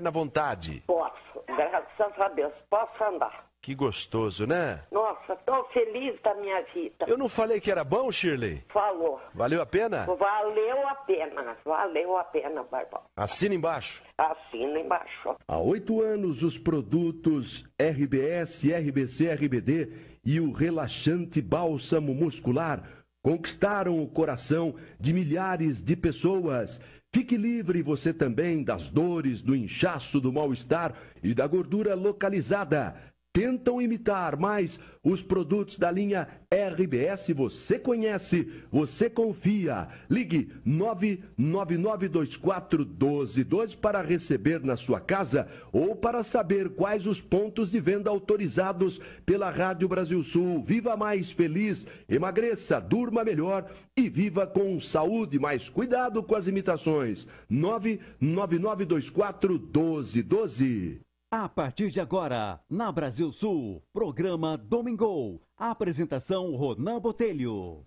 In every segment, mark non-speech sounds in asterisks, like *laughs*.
Na vontade. Posso, graças a Deus, posso andar. Que gostoso, né? Nossa, tô feliz da minha vida. Eu não falei que era bom, Shirley? Falou. Valeu a pena? Valeu a pena, valeu a pena, Barbão. Assina embaixo. Assina embaixo. Há oito anos, os produtos RBS, RBC, RBD e o relaxante bálsamo muscular conquistaram o coração de milhares de pessoas. Fique livre você também das dores, do inchaço, do mal-estar e da gordura localizada. Tentam imitar, mas os produtos da linha RBS você conhece, você confia. Ligue 999241212 para receber na sua casa ou para saber quais os pontos de venda autorizados pela Rádio Brasil Sul. Viva mais feliz, emagreça, durma melhor e viva com saúde, mas cuidado com as imitações. 999241212. A partir de agora, na Brasil Sul, programa Domingo. Apresentação Ronan Botelho.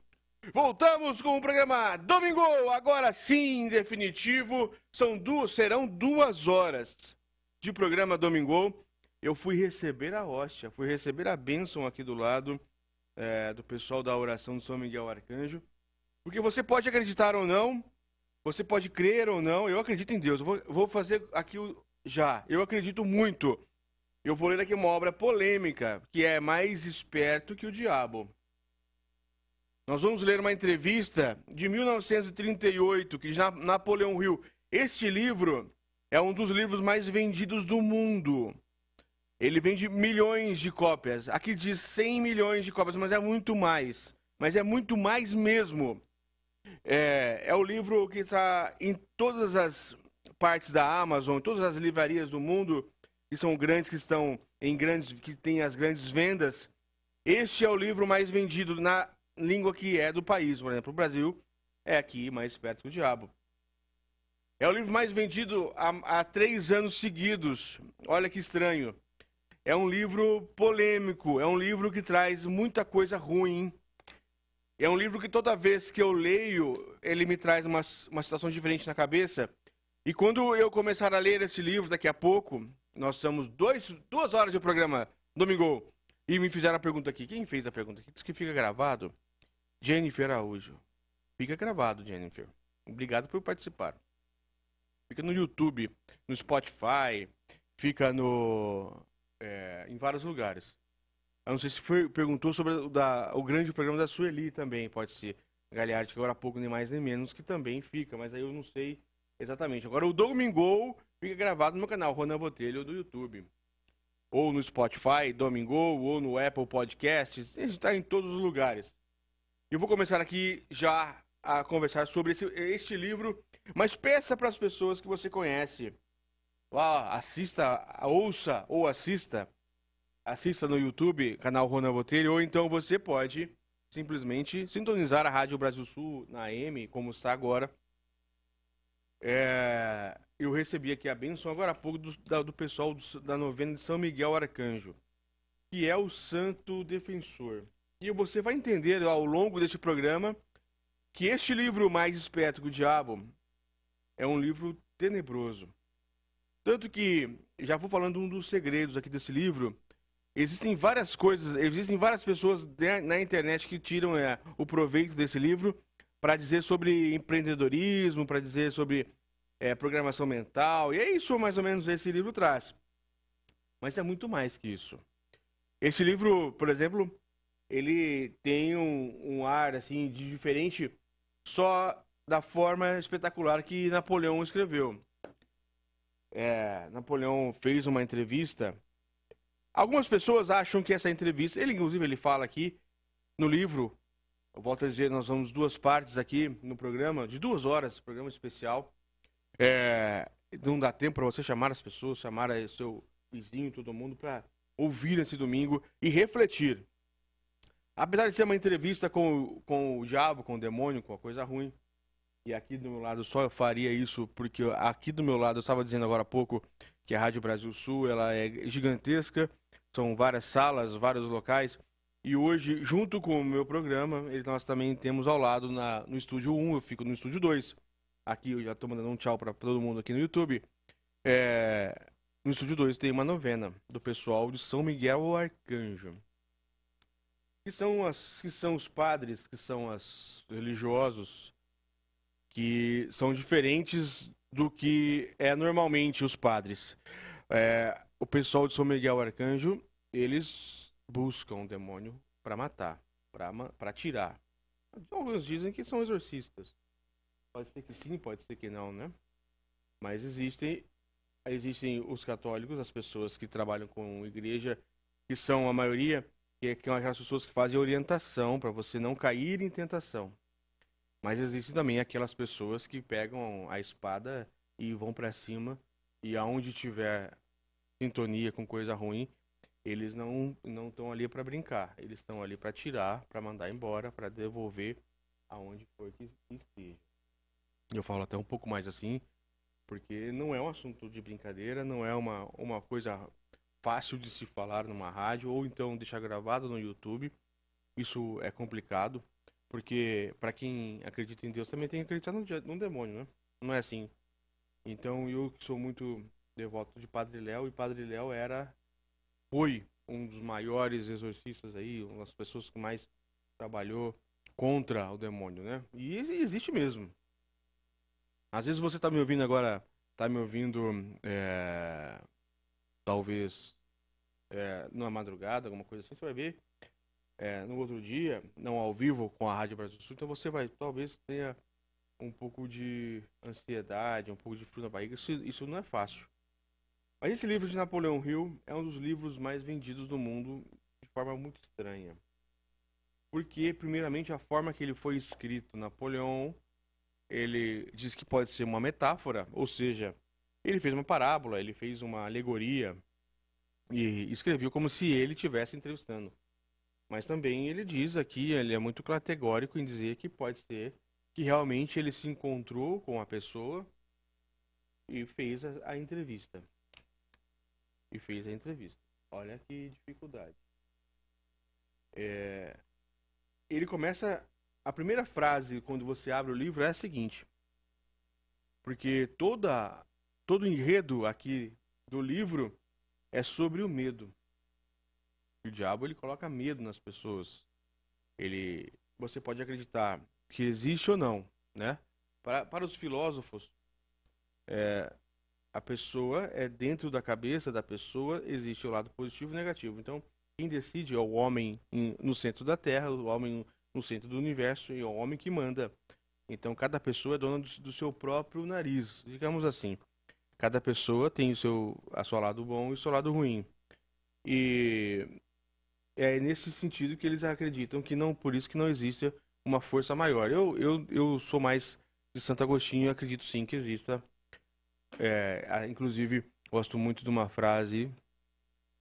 Voltamos com o programa Domingo, agora sim, definitivo. São duas, serão duas horas de programa Domingo. Eu fui receber a hóstia, fui receber a bênção aqui do lado é, do pessoal da oração do São Miguel Arcanjo. Porque você pode acreditar ou não, você pode crer ou não, eu acredito em Deus. Eu vou, vou fazer aqui o, já, eu acredito muito. Eu vou ler aqui uma obra polêmica, que é Mais Esperto que o Diabo. Nós vamos ler uma entrevista de 1938, que Napoleão Hill. Este livro é um dos livros mais vendidos do mundo. Ele vende milhões de cópias. Aqui diz 100 milhões de cópias, mas é muito mais. Mas é muito mais mesmo. É, é o livro que está em todas as partes da Amazon, todas as livrarias do mundo, que são grandes, que estão em grandes, que têm as grandes vendas. Este é o livro mais vendido na língua que é do país. Por exemplo, o Brasil é aqui mais perto que o diabo. É o livro mais vendido há, há três anos seguidos. Olha que estranho. É um livro polêmico, é um livro que traz muita coisa ruim. É um livro que toda vez que eu leio, ele me traz uma, uma situação diferente na cabeça. E quando eu começar a ler esse livro daqui a pouco, nós estamos dois, duas horas de programa Domingo, e me fizeram a pergunta aqui. Quem fez a pergunta aqui? Diz que fica gravado. Jennifer Araújo. Fica gravado, Jennifer. Obrigado por participar. Fica no YouTube, no Spotify, fica no é, em vários lugares. Eu não sei se foi, perguntou sobre o, da, o grande programa da Sueli também, pode ser. Galhardi, que agora há pouco nem mais nem menos, que também fica, mas aí eu não sei Exatamente. Agora o Domingo fica gravado no canal Ronan Botelho do YouTube. Ou no Spotify, Domingo, ou no Apple Podcasts. Gente está em todos os lugares. Eu vou começar aqui já a conversar sobre esse, este livro, mas peça para as pessoas que você conhece. Assista, ouça ou assista. Assista no YouTube, canal Ronan Botelho, ou então você pode simplesmente sintonizar a Rádio Brasil Sul na AM, como está agora, é, eu recebi aqui a benção agora há pouco do, da, do pessoal do, da novena de São Miguel Arcanjo, que é o santo defensor. E você vai entender ao longo deste programa que este livro Mais Esperto que o Diabo é um livro tenebroso. Tanto que, já vou falando um dos segredos aqui desse livro, existem várias coisas, existem várias pessoas na internet que tiram é, o proveito desse livro para dizer sobre empreendedorismo, para dizer sobre é, programação mental. E é isso mais ou menos esse livro traz. Mas é muito mais que isso. Esse livro, por exemplo, ele tem um, um ar assim de diferente só da forma espetacular que Napoleão escreveu. É, Napoleão fez uma entrevista. Algumas pessoas acham que essa entrevista, ele inclusive ele fala aqui no livro eu volto a dizer, nós vamos duas partes aqui no programa, de duas horas, programa especial. É, não dá tempo para você chamar as pessoas, chamar seu vizinho, todo mundo, para ouvir esse domingo e refletir. Apesar de ser uma entrevista com, com o diabo, com o demônio, com a coisa ruim, e aqui do meu lado só eu faria isso porque aqui do meu lado, eu estava dizendo agora há pouco que a Rádio Brasil Sul ela é gigantesca, são várias salas, vários locais, e hoje, junto com o meu programa, nós também temos ao lado na, no estúdio 1, eu fico no estúdio 2. Aqui eu já estou mandando um tchau para todo mundo aqui no YouTube. É, no Estúdio 2 tem uma novena do pessoal de São Miguel Arcanjo. Que são, as, que são os padres, que são os religiosos, que são diferentes do que é normalmente os padres. É, o pessoal de São Miguel Arcanjo, eles buscam o demônio para matar, para tirar. Alguns dizem que são exorcistas. Pode ser que sim, pode ser que não, né? Mas existem existem os católicos, as pessoas que trabalham com igreja, que são a maioria, que, é, são aquelas pessoas que fazem orientação para você não cair em tentação. Mas existem também aquelas pessoas que pegam a espada e vão para cima e aonde tiver sintonia com coisa ruim, eles não não estão ali para brincar, eles estão ali para tirar, para mandar embora, para devolver aonde for que esteja. Eu falo até um pouco mais assim, porque não é um assunto de brincadeira, não é uma, uma coisa fácil de se falar numa rádio ou então deixar gravado no YouTube. Isso é complicado, porque para quem acredita em Deus também tem que acreditar no, no demônio, né? Não é assim. Então eu sou muito devoto de Padre Léo e Padre Léo era foi um dos maiores exorcistas aí, uma das pessoas que mais trabalhou contra o demônio, né? E existe mesmo. Às vezes você está me ouvindo agora, está me ouvindo, é, talvez, é, numa madrugada, alguma coisa assim, você vai ver é, no outro dia, não ao vivo com a Rádio Brasil Sul, então você vai, talvez tenha um pouco de ansiedade, um pouco de frio na barriga, isso, isso não é fácil. Mas esse livro de Napoleão Hill é um dos livros mais vendidos do mundo de forma muito estranha. Porque, primeiramente, a forma que ele foi escrito, Napoleão ele diz que pode ser uma metáfora, ou seja, ele fez uma parábola, ele fez uma alegoria e escreveu como se ele estivesse entrevistando. Mas também ele diz aqui, ele é muito categórico em dizer que pode ser que realmente ele se encontrou com a pessoa e fez a, a entrevista. E fez a entrevista. Olha que dificuldade. É, ele começa a primeira frase quando você abre o livro é a seguinte. Porque toda todo o enredo aqui do livro é sobre o medo. O diabo ele coloca medo nas pessoas. Ele você pode acreditar que existe ou não, né? Para, para os filósofos, é, a pessoa é dentro da cabeça da pessoa existe o lado positivo e negativo. Então, quem decide é o homem em, no centro da Terra, o homem no centro do universo e é o homem que manda. Então cada pessoa é dona do, do, seu próprio nariz, digamos assim. Cada pessoa tem o seu a seu lado bom e o seu lado ruim. E é nesse sentido que eles acreditam que não por isso que não existe uma força maior. Eu eu, eu sou mais de Santo Agostinho acredito sim que exista. É, inclusive gosto muito de uma frase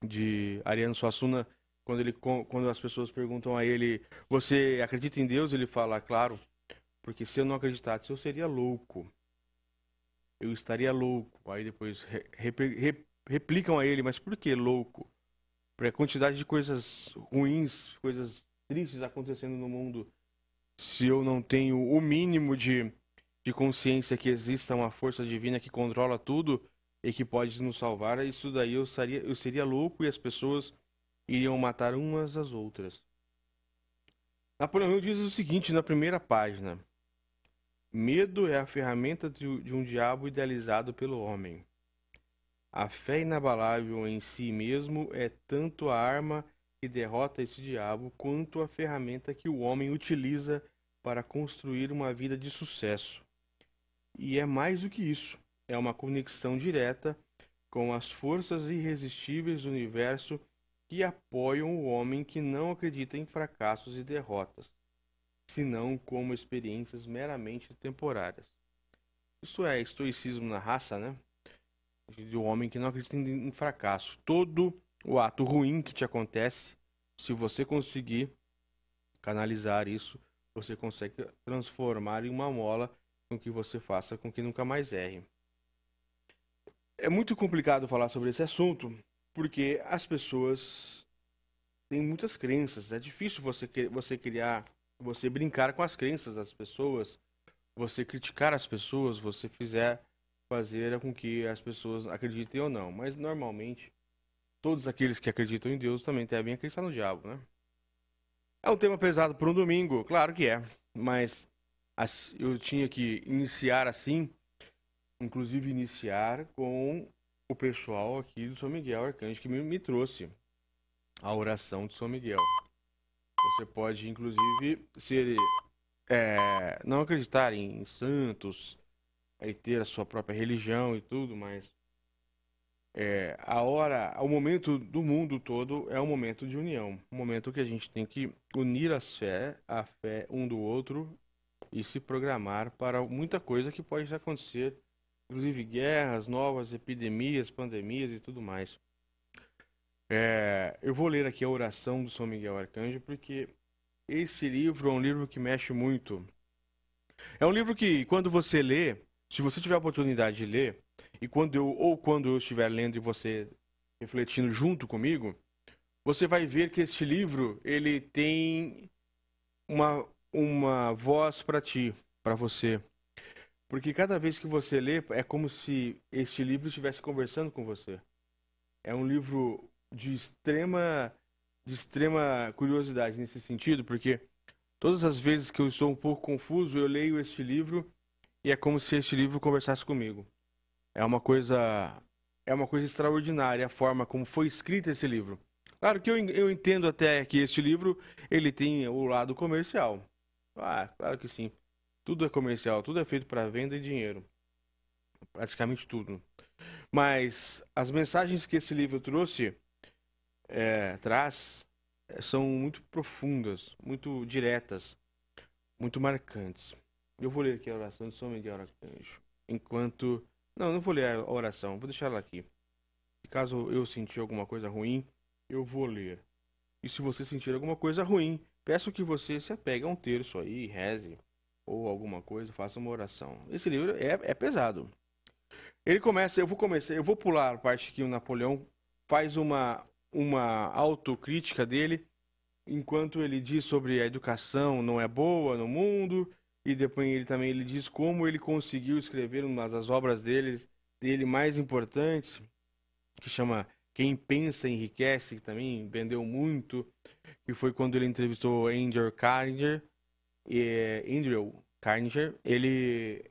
de Ariano Suassuna quando, ele, quando as pessoas perguntam a ele, você acredita em Deus? Ele fala, claro, porque se eu não acreditasse, eu seria louco. Eu estaria louco. Aí depois re, re, replicam a ele, mas por que louco? Porque a quantidade de coisas ruins, coisas tristes acontecendo no mundo, se eu não tenho o mínimo de, de consciência que exista uma força divina que controla tudo e que pode nos salvar, isso daí eu seria, eu seria louco e as pessoas iriam matar umas às outras. Napoleão Hill diz o seguinte na primeira página: Medo é a ferramenta de um diabo idealizado pelo homem. A fé inabalável em si mesmo é tanto a arma que derrota esse diabo, quanto a ferramenta que o homem utiliza para construir uma vida de sucesso. E é mais do que isso, é uma conexão direta com as forças irresistíveis do universo que apoiam o homem que não acredita em fracassos e derrotas, senão como experiências meramente temporárias. Isso é estoicismo na raça, né? Do homem que não acredita em fracasso. Todo o ato ruim que te acontece, se você conseguir canalizar isso, você consegue transformar em uma mola com que você faça com que nunca mais erre. É muito complicado falar sobre esse assunto, porque as pessoas têm muitas crenças. É difícil você, você criar, você brincar com as crenças das pessoas, você criticar as pessoas, você fizer fazer com que as pessoas acreditem ou não. Mas normalmente, todos aqueles que acreditam em Deus também devem acreditar no diabo, né? É um tema pesado para um domingo, claro que é, mas eu tinha que iniciar assim, inclusive iniciar com o pessoal aqui do São Miguel Arcanjo que me, me trouxe a oração de São Miguel. Você pode, inclusive, ser é, não acreditar em santos, e ter a sua própria religião e tudo, mas é, a hora, o momento do mundo todo é um momento de união, um momento que a gente tem que unir as fé, a fé um do outro e se programar para muita coisa que pode acontecer, inclusive guerras, novas epidemias, pandemias e tudo mais. É, eu vou ler aqui a oração do São Miguel Arcanjo, porque esse livro é um livro que mexe muito. É um livro que, quando você lê, se você tiver a oportunidade de ler, e quando eu, ou quando eu estiver lendo e você refletindo junto comigo, você vai ver que este livro ele tem uma, uma voz para ti, para você. Porque cada vez que você lê, é como se este livro estivesse conversando com você. É um livro de extrema de extrema curiosidade nesse sentido, porque todas as vezes que eu estou um pouco confuso, eu leio este livro e é como se este livro conversasse comigo. É uma coisa é uma coisa extraordinária a forma como foi escrito esse livro. Claro que eu, eu entendo até que este livro ele tem o lado comercial. Ah, claro que sim. Tudo é comercial, tudo é feito para venda e dinheiro. Praticamente tudo. Mas as mensagens que esse livro trouxe é, traz é, são muito profundas, muito diretas, muito marcantes. Eu vou ler aqui a oração de São Miguel Arcanjo. Enquanto. Não, não vou ler a oração, vou deixar ela aqui. Caso eu sentir alguma coisa ruim, eu vou ler. E se você sentir alguma coisa ruim, peço que você se apegue a um terço aí, reze, ou alguma coisa, faça uma oração. Esse livro é, é pesado. Ele começa, eu vou começar, eu vou pular a parte que o Napoleão faz uma uma autocrítica dele, enquanto ele diz sobre a educação não é boa no mundo, e depois ele também ele diz como ele conseguiu escrever uma das obras dele, dele mais importantes, que chama Quem Pensa Enriquece, que também vendeu muito, que foi quando ele entrevistou Andrew Carnegie, e Andrew Carnegie, ele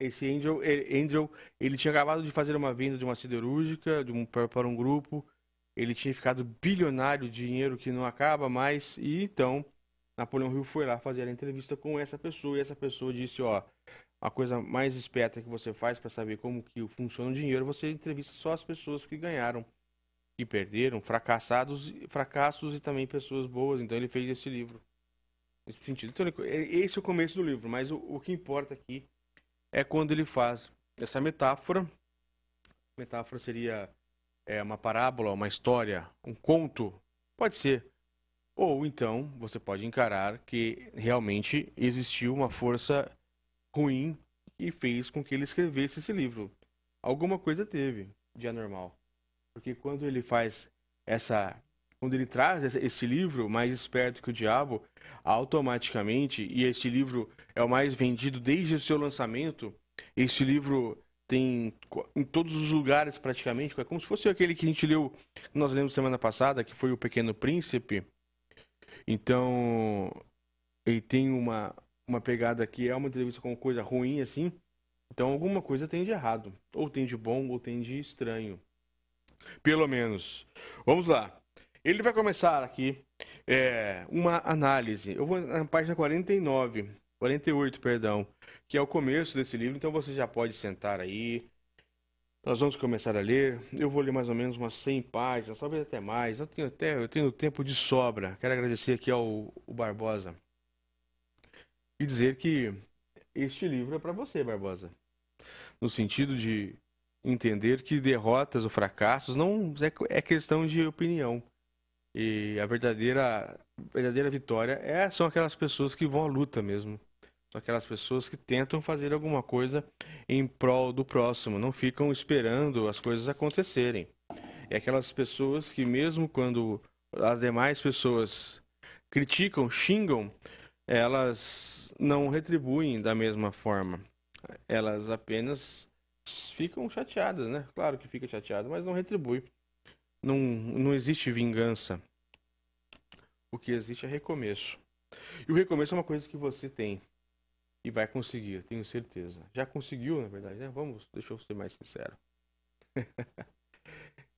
esse Andrew, ele, Andrew, ele tinha acabado de fazer uma venda de uma siderúrgica de um, para um grupo ele tinha ficado bilionário, dinheiro que não acaba mais, e então Napoleão Hill foi lá fazer a entrevista com essa pessoa, e essa pessoa disse, ó, a coisa mais esperta que você faz para saber como que funciona o dinheiro, você entrevista só as pessoas que ganharam, que perderam, fracassados, fracassos e também pessoas boas. Então ele fez esse livro nesse sentido. Então, esse é o começo do livro, mas o, o que importa aqui é quando ele faz essa metáfora. Metáfora seria é, uma parábola, uma história, um conto, pode ser. Ou então você pode encarar que realmente existiu uma força ruim e fez com que ele escrevesse esse livro. Alguma coisa teve de anormal. Porque quando ele faz essa. Quando ele traz esse livro, mais esperto que o diabo, automaticamente, e este livro é o mais vendido desde o seu lançamento, este livro tem em todos os lugares praticamente, é como se fosse aquele que a gente leu, nós lemos semana passada, que foi o Pequeno Príncipe. Então, ele tem uma, uma pegada que é uma entrevista com coisa ruim assim. Então, alguma coisa tem de errado, ou tem de bom, ou tem de estranho. Pelo menos. Vamos lá. Ele vai começar aqui é, uma análise. Eu vou na página 49, 48, perdão que é o começo desse livro, então você já pode sentar aí. Nós vamos começar a ler. Eu vou ler mais ou menos umas 100 páginas, talvez até mais. Eu tenho até eu tenho tempo de sobra. Quero agradecer aqui ao, ao Barbosa e dizer que este livro é para você, Barbosa. No sentido de entender que derrotas ou fracassos não é, é questão de opinião. E a verdadeira, verdadeira vitória é, são aquelas pessoas que vão à luta mesmo. São aquelas pessoas que tentam fazer alguma coisa em prol do próximo, não ficam esperando as coisas acontecerem. É aquelas pessoas que, mesmo quando as demais pessoas criticam, xingam, elas não retribuem da mesma forma. Elas apenas ficam chateadas, né? Claro que fica chateado, mas não retribui. Não, não existe vingança. O que existe é recomeço. E o recomeço é uma coisa que você tem e vai conseguir, tenho certeza. Já conseguiu, na verdade, né? Vamos, deixa eu ser mais sincero. *laughs*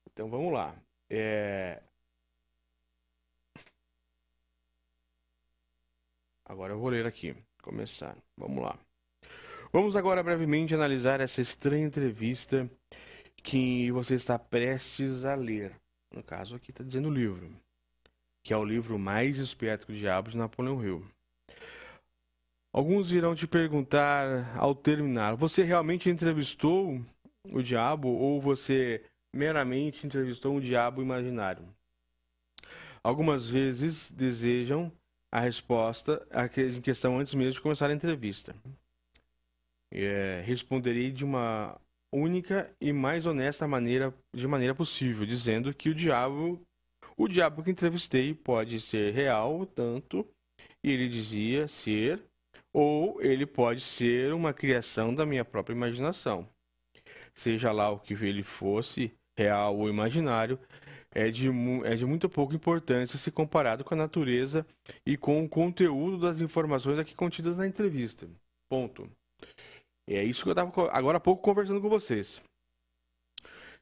então vamos lá. É... Agora eu vou ler aqui. Começar. Vamos lá. Vamos agora brevemente analisar essa estranha entrevista que você está prestes a ler. No caso aqui está dizendo o livro, que é o livro mais esperto que o diabo de Napoleão Hill. Alguns irão te perguntar ao terminar: você realmente entrevistou o diabo ou você meramente entrevistou um diabo imaginário? Algumas vezes desejam a resposta em questão antes mesmo de começar a entrevista. É, responderei de uma única e mais honesta maneira, de maneira possível, dizendo que o diabo, o diabo que entrevistei pode ser real, tanto ele dizia ser, ou ele pode ser uma criação da minha própria imaginação. Seja lá o que ele fosse, real ou imaginário, é de, é de muito pouca importância se comparado com a natureza e com o conteúdo das informações aqui contidas na entrevista. Ponto. É isso que eu estava agora há pouco conversando com vocês.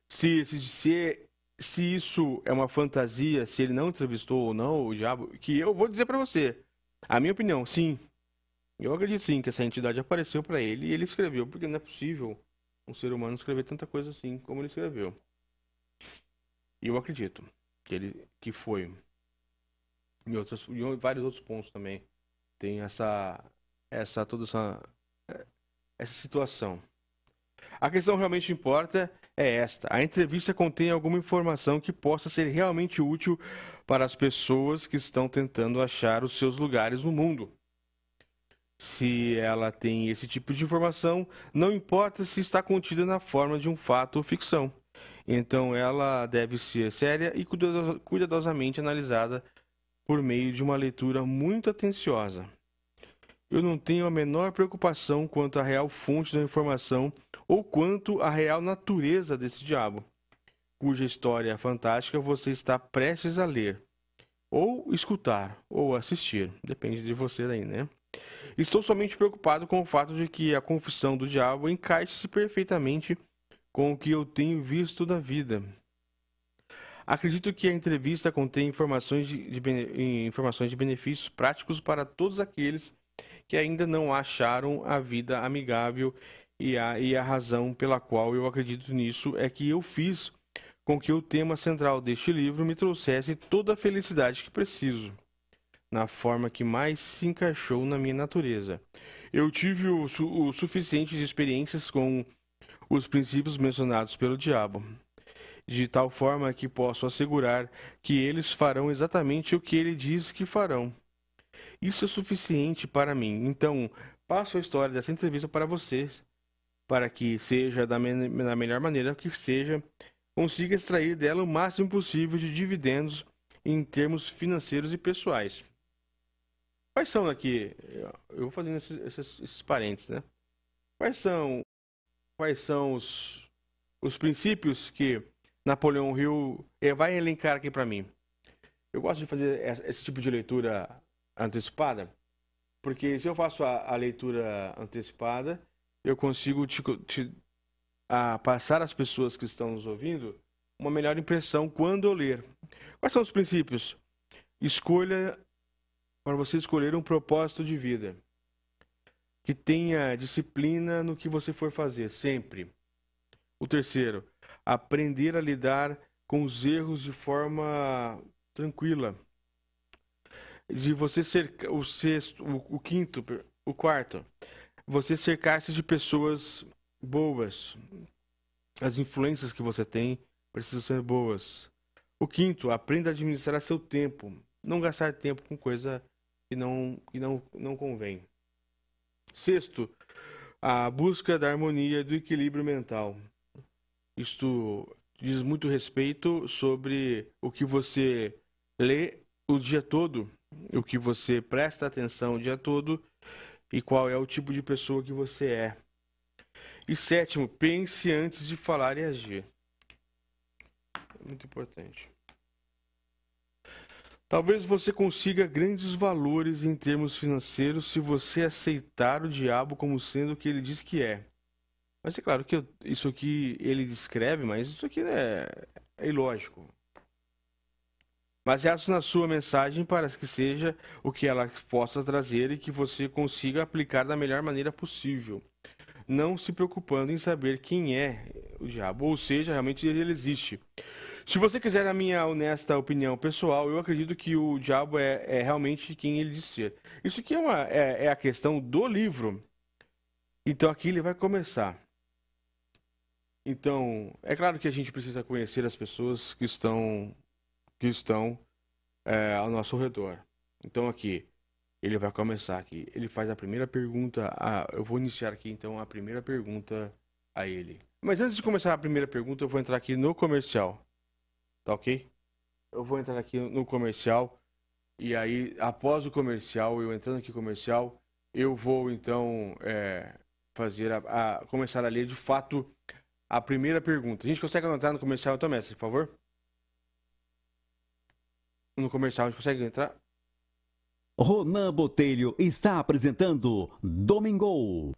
Se, se, se, se isso é uma fantasia, se ele não entrevistou ou não o diabo, que eu vou dizer para você. A minha opinião, sim. Eu acredito sim que essa entidade apareceu para ele e ele escreveu, porque não é possível um ser humano escrever tanta coisa assim como ele escreveu. E eu acredito que ele que foi em outros em vários outros pontos também tem essa essa toda essa essa situação. A questão realmente importa é esta: a entrevista contém alguma informação que possa ser realmente útil para as pessoas que estão tentando achar os seus lugares no mundo. Se ela tem esse tipo de informação, não importa se está contida na forma de um fato ou ficção. Então ela deve ser séria e cuidadosamente analisada por meio de uma leitura muito atenciosa. Eu não tenho a menor preocupação quanto à real fonte da informação ou quanto à real natureza desse diabo, cuja história fantástica você está prestes a ler, ou escutar, ou assistir, depende de você daí, né? Estou somente preocupado com o fato de que a confissão do diabo encaixe-se perfeitamente com o que eu tenho visto da vida. Acredito que a entrevista contém informações de, de, informações de benefícios práticos para todos aqueles que ainda não acharam a vida amigável e a, e a razão pela qual eu acredito nisso é que eu fiz com que o tema central deste livro me trouxesse toda a felicidade que preciso, na forma que mais se encaixou na minha natureza. Eu tive o, o suficiente de experiências com os princípios mencionados pelo diabo, de tal forma que posso assegurar que eles farão exatamente o que ele diz que farão. Isso é suficiente para mim. Então, passo a história dessa entrevista para vocês, para que seja da, me da melhor maneira que seja, consiga extrair dela o máximo possível de dividendos em termos financeiros e pessoais. Quais são aqui? Eu vou fazendo esses, esses, esses parênteses, né? Quais são quais são os, os princípios que Napoleão Hill eh, vai elencar aqui para mim. Eu gosto de fazer esse tipo de leitura antecipada, porque se eu faço a, a leitura antecipada, eu consigo te, te a passar às pessoas que estão nos ouvindo uma melhor impressão quando eu ler. Quais são os princípios? Escolha para você escolher um propósito de vida que tenha disciplina no que você for fazer, sempre. O terceiro, aprender a lidar com os erros de forma tranquila. De você ser o sexto, o, o quinto, o quarto, você cercar-se de pessoas boas. As influências que você tem precisam ser boas. O quinto, aprenda a administrar seu tempo. Não gastar tempo com coisa que não, que não, não convém. Sexto, a busca da harmonia e do equilíbrio mental. Isto diz muito respeito sobre o que você lê o dia todo, o que você presta atenção o dia todo e qual é o tipo de pessoa que você é. E sétimo, pense antes de falar e agir. É muito importante. Talvez você consiga grandes valores em termos financeiros se você aceitar o diabo como sendo o que ele diz que é. Mas é claro que isso aqui ele descreve, mas isso aqui é, é ilógico. Baseado na sua mensagem para que seja o que ela possa trazer e que você consiga aplicar da melhor maneira possível. Não se preocupando em saber quem é o diabo, ou seja, realmente ele existe. Se você quiser a minha honesta opinião pessoal, eu acredito que o diabo é, é realmente quem ele diz ser. Isso aqui é, uma, é, é a questão do livro. Então aqui ele vai começar. Então, é claro que a gente precisa conhecer as pessoas que estão que estão é, ao nosso redor. Então aqui ele vai começar aqui. Ele faz a primeira pergunta. A, eu vou iniciar aqui então a primeira pergunta a ele. Mas antes de começar a primeira pergunta, eu vou entrar aqui no comercial. Tá ok? Eu vou entrar aqui no comercial. E aí, após o comercial, eu entrando aqui no comercial, eu vou então é, fazer a, a- começar a ler de fato a primeira pergunta. A gente consegue anotar no comercial então, mestre, por favor? No comercial a gente consegue entrar? Ronan Botelho está apresentando Domingo.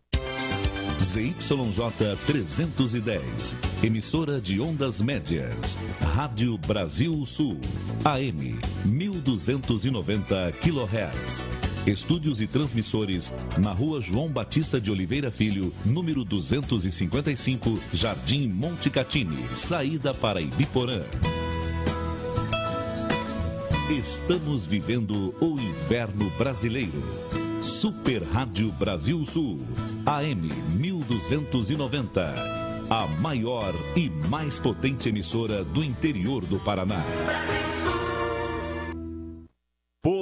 ZYJ 310, emissora de ondas médias, Rádio Brasil Sul, AM 1290 kHz. Estúdios e transmissores na Rua João Batista de Oliveira Filho, número 255, Jardim Monte Catini, saída para Ibiporã. Estamos vivendo o inverno brasileiro. Super Rádio Brasil Sul, AM 1290. A maior e mais potente emissora do interior do Paraná.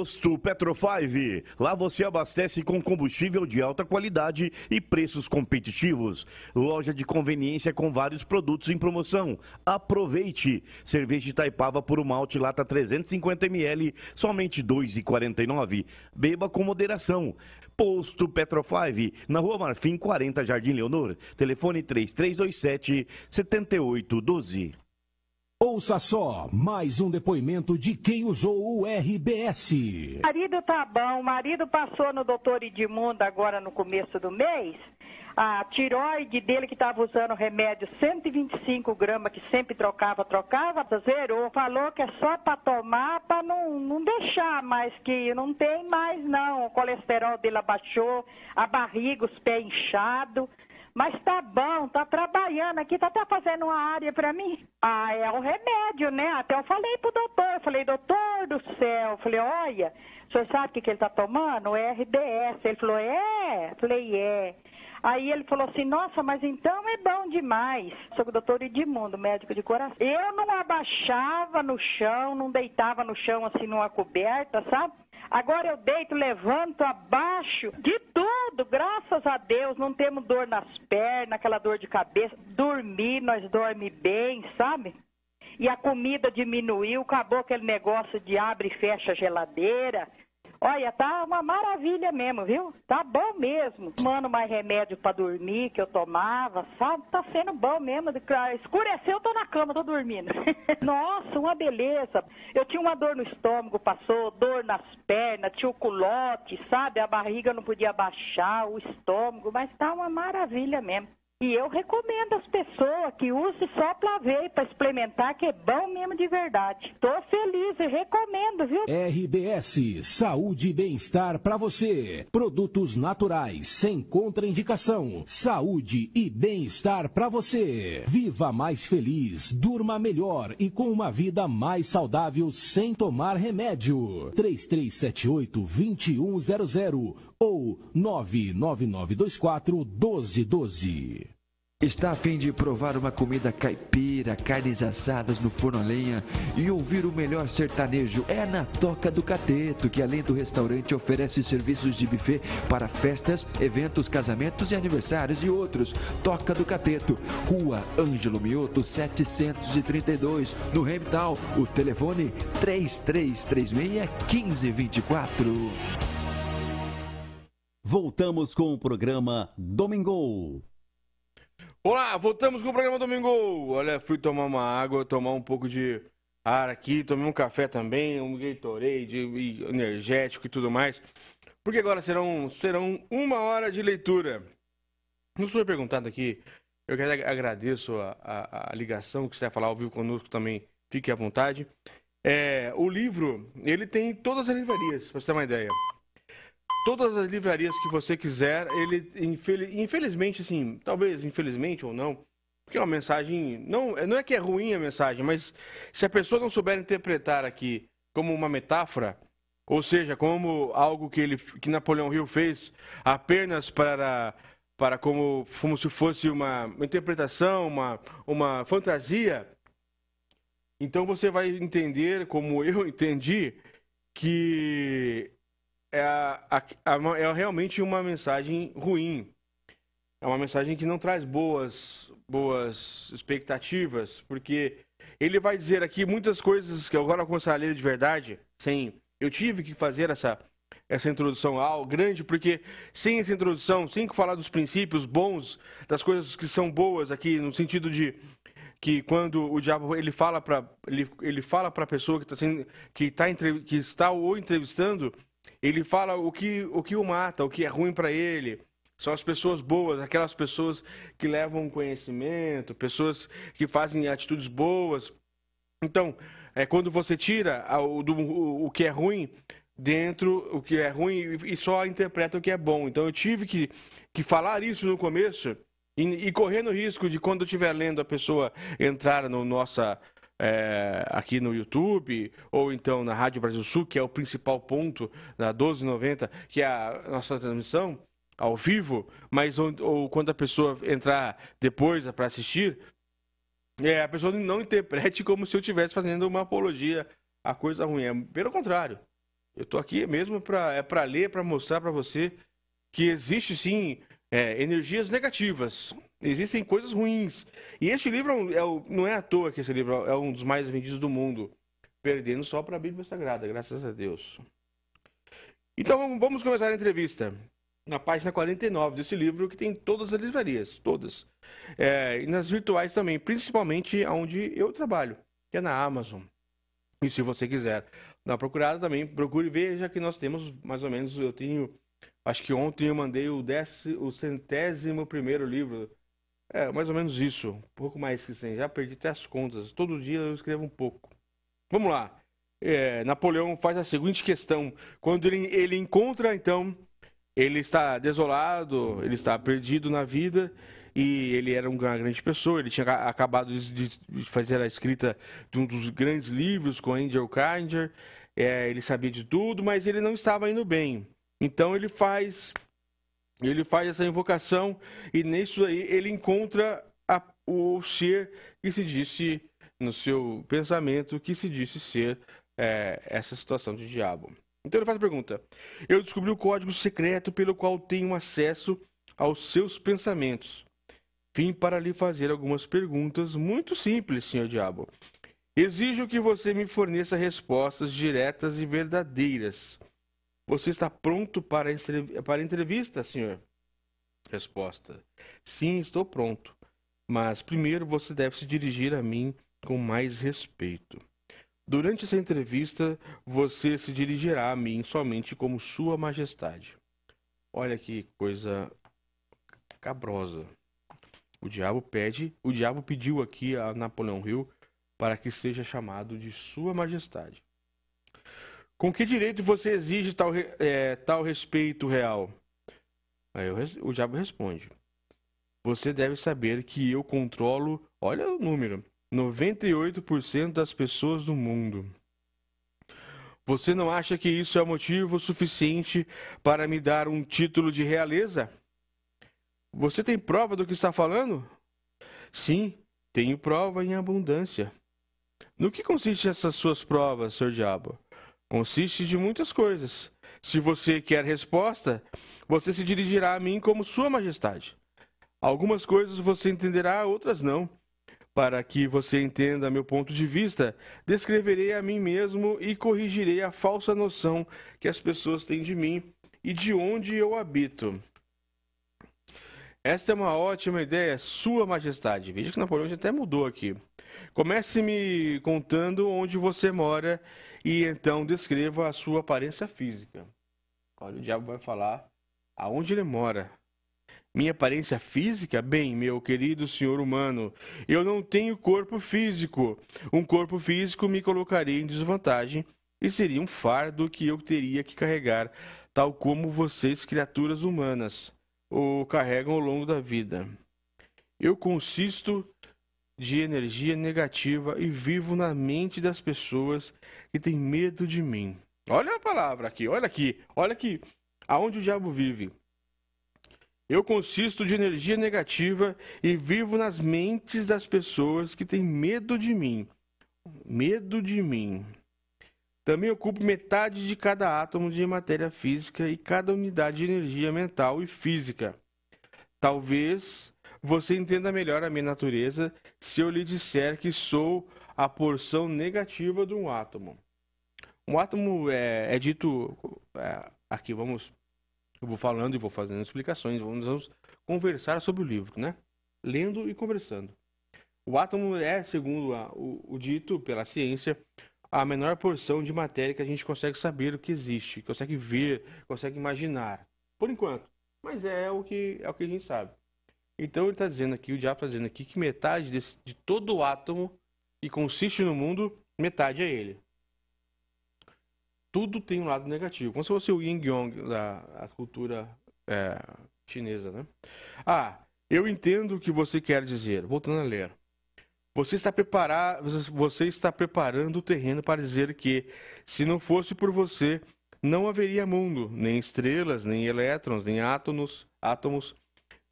Posto Petro 5. Lá você abastece com combustível de alta qualidade e preços competitivos. Loja de conveniência com vários produtos em promoção. Aproveite! Cerveja Itaipava por uma malte lata 350ml, somente R$ 2,49. Beba com moderação. Posto Petro 5, na Rua Marfim 40, Jardim Leonor. Telefone 3327 7812. Ouça só mais um depoimento de quem usou o RBS. marido tá bom, o marido passou no doutor Edmundo agora no começo do mês. A tiroide dele que estava usando remédio 125 gramas, que sempre trocava, trocava, zerou. Falou que é só para tomar, para não, não deixar mais, que não tem mais não. O colesterol dele abaixou, a barriga, os pés inchados. Mas tá bom, tá trabalhando aqui, tá até fazendo uma área pra mim. Ah, é o remédio, né? Até eu falei pro doutor, falei, doutor do céu, falei, olha, o senhor sabe o que, que ele tá tomando? É RBS. Ele falou, é? Falei, é. Aí ele falou assim, nossa, mas então é bom demais. Sou o doutor Edmundo, médico de coração. Eu não abaixava no chão, não deitava no chão assim numa coberta, sabe? Agora eu deito, levanto, abaixo, de tudo, graças a Deus, não temos dor nas pernas, aquela dor de cabeça. Dormir, nós dorme bem, sabe? E a comida diminuiu, acabou aquele negócio de abre e fecha a geladeira. Olha, tá uma maravilha mesmo, viu? Tá bom mesmo. Tomando mais remédio pra dormir que eu tomava, sabe? Tá sendo bom mesmo. Escureceu, eu tô na cama, tô dormindo. *laughs* Nossa, uma beleza. Eu tinha uma dor no estômago, passou, dor nas pernas, tinha o culote, sabe? A barriga não podia baixar, o estômago, mas tá uma maravilha mesmo. E eu recomendo às pessoas que usem só pra ver, pra experimentar, que é bom mesmo de verdade. Tô feliz e recomendo, viu? RBS, saúde e bem-estar para você. Produtos naturais, sem contraindicação. Saúde e bem-estar para você. Viva mais feliz, durma melhor e com uma vida mais saudável sem tomar remédio. 3378-2100 ou 99924 1212. Está a fim de provar uma comida caipira, carnes assadas no forno a lenha e ouvir o melhor sertanejo? É na Toca do Cateto, que além do restaurante oferece serviços de buffet para festas, eventos, casamentos e aniversários e outros. Toca do Cateto, Rua Ângelo Mioto, 732, no Remtal. O telefone 3336 1524. Voltamos com o programa Domingo. Olá, voltamos com o programa Domingo. Olha, fui tomar uma água, tomar um pouco de ar aqui, tomei um café também, um Gatorade, energético e tudo mais. Porque agora serão, serão uma hora de leitura. Não sou perguntado aqui, eu quero agradeço a, a, a ligação que vai falar ao vivo conosco também, fique à vontade. É, o livro, ele tem todas as livrarias, pra você ter uma ideia. Todas as livrarias que você quiser, ele, infelizmente, assim, talvez infelizmente ou não, porque é uma mensagem, não, não é que é ruim a mensagem, mas se a pessoa não souber interpretar aqui como uma metáfora, ou seja, como algo que ele, que Napoleão Hill fez apenas para para como, como se fosse uma, interpretação, uma, uma fantasia, então você vai entender, como eu *laughs* entendi, que é, a, a, a, é realmente uma mensagem ruim. É uma mensagem que não traz boas, boas expectativas, porque ele vai dizer aqui muitas coisas que agora eu começar a ler de verdade, sem. Eu tive que fazer essa, essa introdução ao grande, porque sem essa introdução, sem falar dos princípios bons, das coisas que são boas aqui, no sentido de que quando o diabo ele fala para ele, ele fala para a pessoa que está que tá que está o entrevistando, ele fala o que o que o mata, o que é ruim para ele. São as pessoas boas, aquelas pessoas que levam conhecimento, pessoas que fazem atitudes boas. Então, é quando você tira o, do, o, o que é ruim dentro, o que é ruim e só interpreta o que é bom. Então, eu tive que, que falar isso no começo e, e correndo o risco de quando eu estiver lendo a pessoa entrar no nossa é, aqui no YouTube ou então na Rádio Brasil Sul, que é o principal ponto da 1290, que é a nossa transmissão ao vivo, mas ou, ou quando a pessoa entrar depois para assistir, é, a pessoa não interprete como se eu estivesse fazendo uma apologia a coisa ruim. É, pelo contrário, eu estou aqui mesmo para é para ler, para mostrar para você que existe sim é, energias negativas. Existem coisas ruins. E este livro é, é, não é à toa que esse livro é um dos mais vendidos do mundo. Perdendo só para a Bíblia Sagrada, graças a Deus. Então vamos começar a entrevista. Na página 49 desse livro, que tem todas as livrarias, todas. É, e nas virtuais também, principalmente onde eu trabalho, que é na Amazon. E se você quiser dar uma procurada também, procure veja que nós temos mais ou menos, eu tenho Acho que ontem eu mandei o, décimo, o centésimo primeiro livro. É, mais ou menos isso. Um pouco mais que 100. Já perdi até as contas. Todo dia eu escrevo um pouco. Vamos lá. É, Napoleão faz a seguinte questão. Quando ele, ele encontra, então, ele está desolado, ele está perdido na vida e ele era uma grande pessoa. Ele tinha acabado de, fazer a escrita de um dos grandes livros com Angel Cardinger. É, ele sabia de tudo, mas ele não estava indo bem. Então ele faz ele faz essa invocação e nisso aí ele encontra a, o ser que se disse no seu pensamento que se disse ser é, essa situação de diabo. Então ele faz a pergunta: Eu descobri o código secreto pelo qual tenho acesso aos seus pensamentos. Vim para lhe fazer algumas perguntas muito simples, senhor diabo. Exijo que você me forneça respostas diretas e verdadeiras. Você está pronto para, para a entrevista, senhor? Resposta: Sim, estou pronto. Mas primeiro você deve se dirigir a mim com mais respeito. Durante essa entrevista, você se dirigirá a mim somente como Sua Majestade. Olha que coisa cabrosa. O diabo pede, o diabo pediu aqui a Napoleão Hill para que seja chamado de Sua Majestade. Com que direito você exige tal, é, tal respeito real? Aí o diabo responde: Você deve saber que eu controlo, olha o número, 98% das pessoas do mundo. Você não acha que isso é motivo suficiente para me dar um título de realeza? Você tem prova do que está falando? Sim, tenho prova em abundância. No que consistem essas suas provas, Sr. Diabo? Consiste de muitas coisas. Se você quer resposta, você se dirigirá a mim como Sua Majestade. Algumas coisas você entenderá, outras não. Para que você entenda meu ponto de vista, descreverei a mim mesmo e corrigirei a falsa noção que as pessoas têm de mim e de onde eu habito. Esta é uma ótima ideia, Sua Majestade. Veja que Napoleão já até mudou aqui. Comece me contando onde você mora e então descreva a sua aparência física. Olha, o diabo vai falar aonde ele mora. Minha aparência física? Bem, meu querido senhor humano, eu não tenho corpo físico. Um corpo físico me colocaria em desvantagem e seria um fardo que eu teria que carregar, tal como vocês, criaturas humanas, o carregam ao longo da vida. Eu consisto de energia negativa e vivo na mente das pessoas que têm medo de mim. Olha a palavra aqui, olha aqui, olha aqui, aonde o diabo vive. Eu consisto de energia negativa e vivo nas mentes das pessoas que têm medo de mim. Medo de mim. Também ocupo metade de cada átomo de matéria física e cada unidade de energia mental e física. Talvez você entenda melhor a minha natureza se eu lhe disser que sou a porção negativa de um átomo. Um átomo é, é dito. É, aqui vamos eu vou falando e vou fazendo explicações, vamos, vamos conversar sobre o livro, né? Lendo e conversando. O átomo é, segundo a, o, o, dito pela ciência, a menor porção de matéria que a gente consegue saber o que existe, consegue ver, consegue imaginar. Por enquanto. Mas é o que, é o que a gente sabe. Então ele está dizendo aqui, o diabo está dizendo aqui que metade desse, de todo o átomo que consiste no mundo, metade é ele tudo tem um lado negativo. Como se fosse o Yin Yong da cultura é, chinesa, né? Ah, eu entendo o que você quer dizer. Voltando a ler. Você está, preparar, você está preparando o terreno para dizer que, se não fosse por você, não haveria mundo, nem estrelas, nem elétrons, nem átomos, átomos,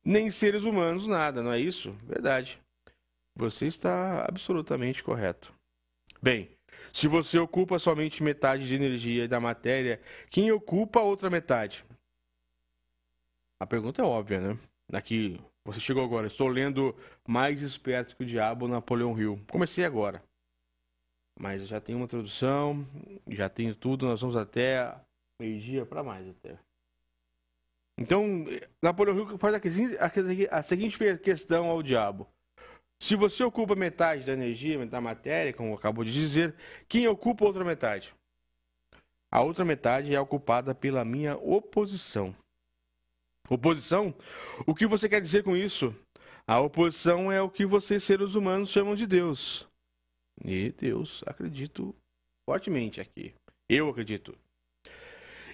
nem seres humanos, nada, não é isso? Verdade. Você está absolutamente correto. Bem, se você ocupa somente metade de energia da matéria, quem ocupa a outra metade? A pergunta é óbvia, né? Aqui, você chegou agora. Estou lendo Mais Esperto que o Diabo, Napoleão Hill. Comecei agora. Mas já tem uma introdução, já tenho tudo. Nós vamos até meio-dia para mais até. Então, Napoleão Hill faz a seguinte questão ao diabo. Se você ocupa metade da energia, da matéria, como acabou de dizer, quem ocupa a outra metade? A outra metade é ocupada pela minha oposição. Oposição? O que você quer dizer com isso? A oposição é o que vocês, seres humanos, chamam de Deus. E Deus, acredito fortemente aqui. Eu acredito.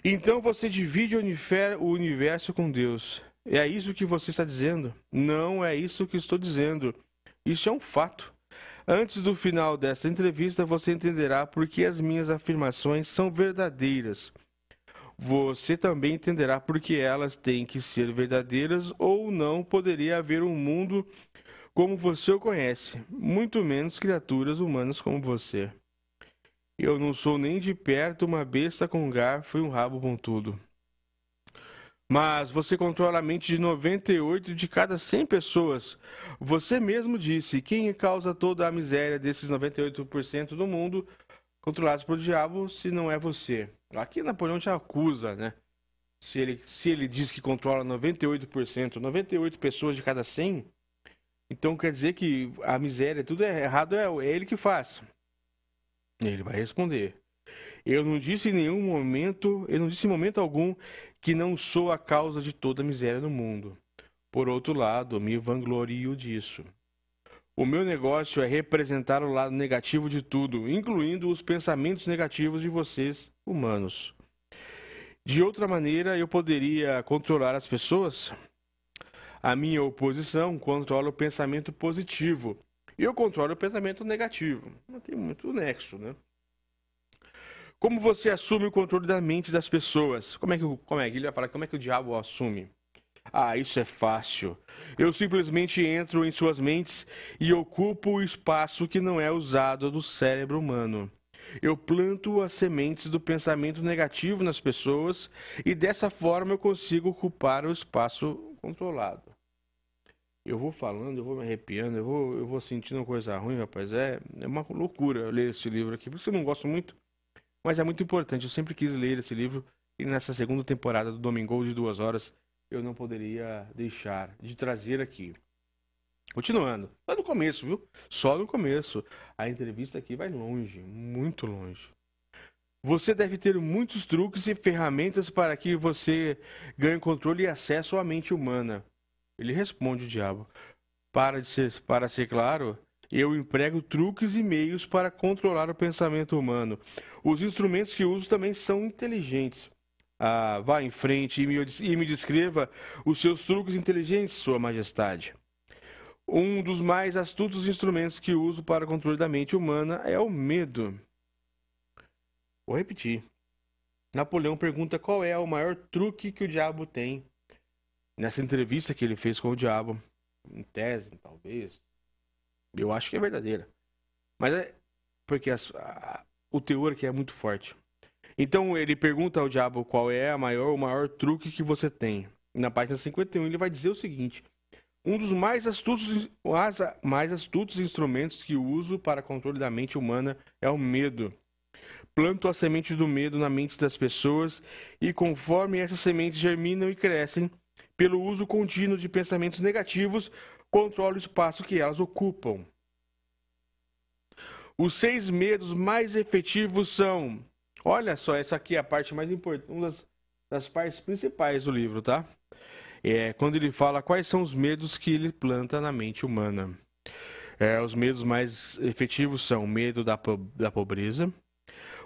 Então você divide o universo com Deus. É isso que você está dizendo? Não é isso que estou dizendo. Isso é um fato. Antes do final dessa entrevista, você entenderá por que as minhas afirmações são verdadeiras. Você também entenderá por que elas têm que ser verdadeiras ou não poderia haver um mundo como você o conhece, muito menos criaturas humanas como você. Eu não sou nem de perto uma besta com garfo e um rabo pontudo. Mas você controla a mente de 98 de cada 100 pessoas. Você mesmo disse: quem causa toda a miséria desses 98% do mundo controlados pelo diabo se não é você? Aqui Napoleão te acusa, né? Se ele, se ele diz que controla 98%, 98 pessoas de cada 100, então quer dizer que a miséria, tudo é errado, é ele que faz. Ele vai responder. Eu não disse em nenhum momento, eu não disse em momento algum que não sou a causa de toda a miséria no mundo. Por outro lado, me vanglorio disso. O meu negócio é representar o lado negativo de tudo, incluindo os pensamentos negativos de vocês, humanos. De outra maneira, eu poderia controlar as pessoas? A minha oposição controla o pensamento positivo. E eu controlo o pensamento negativo. Não tem muito nexo, né? Como você assume o controle da mente das pessoas? Como é que, como é que ele vai falar? Como é que o diabo assume? Ah, isso é fácil. Eu simplesmente entro em suas mentes e ocupo o espaço que não é usado do cérebro humano. Eu planto as sementes do pensamento negativo nas pessoas e dessa forma eu consigo ocupar o espaço controlado. Eu vou falando, eu vou me arrepiando, eu vou, eu vou sentindo uma coisa ruim, rapaz. É, é uma loucura ler esse livro aqui, por isso eu não gosto muito. Mas é muito importante, eu sempre quis ler esse livro e nessa segunda temporada do Domingo de duas horas eu não poderia deixar de trazer aqui. Continuando, só no começo, viu? Só no começo. A entrevista aqui vai longe, muito longe. Você deve ter muitos truques e ferramentas para que você ganhe controle e acesso à mente humana. Ele responde o diabo. Para, de ser, para ser claro, eu emprego truques e meios para controlar o pensamento humano. Os instrumentos que uso também são inteligentes. Ah, vá em frente e me, e me descreva os seus truques inteligentes, Sua Majestade. Um dos mais astutos instrumentos que uso para o controle da mente humana é o medo. Vou repetir. Napoleão pergunta qual é o maior truque que o diabo tem. Nessa entrevista que ele fez com o diabo, em tese, talvez, eu acho que é verdadeira. Mas é porque a, a, o teor aqui é muito forte. Então ele pergunta ao diabo qual é a maior, o maior truque que você tem. Na página 51 ele vai dizer o seguinte: um dos mais astutos, mais astutos instrumentos que uso para controle da mente humana é o medo. Planto a semente do medo na mente das pessoas e, conforme essas sementes germinam e crescem, pelo uso contínuo de pensamentos negativos, controlo o espaço que elas ocupam. Os seis medos mais efetivos são. Olha só, essa aqui é a parte mais importante, uma das, das partes principais do livro, tá? é quando ele fala quais são os medos que ele planta na mente humana. É, os medos mais efetivos são o medo da, da pobreza,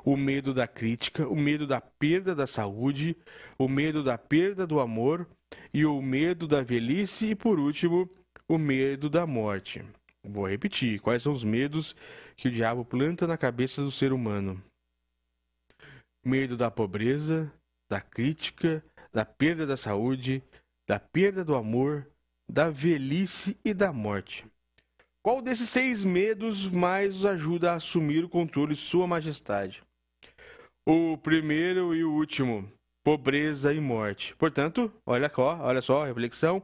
o medo da crítica, o medo da perda da saúde, o medo da perda do amor e o medo da velhice e, por último, o medo da morte. Vou repetir: quais são os medos que o diabo planta na cabeça do ser humano? Medo da pobreza, da crítica, da perda da saúde, da perda do amor, da velhice e da morte. Qual desses seis medos mais os ajuda a assumir o controle de Sua Majestade? O primeiro e o último, pobreza e morte. Portanto, olha só, olha só reflexão.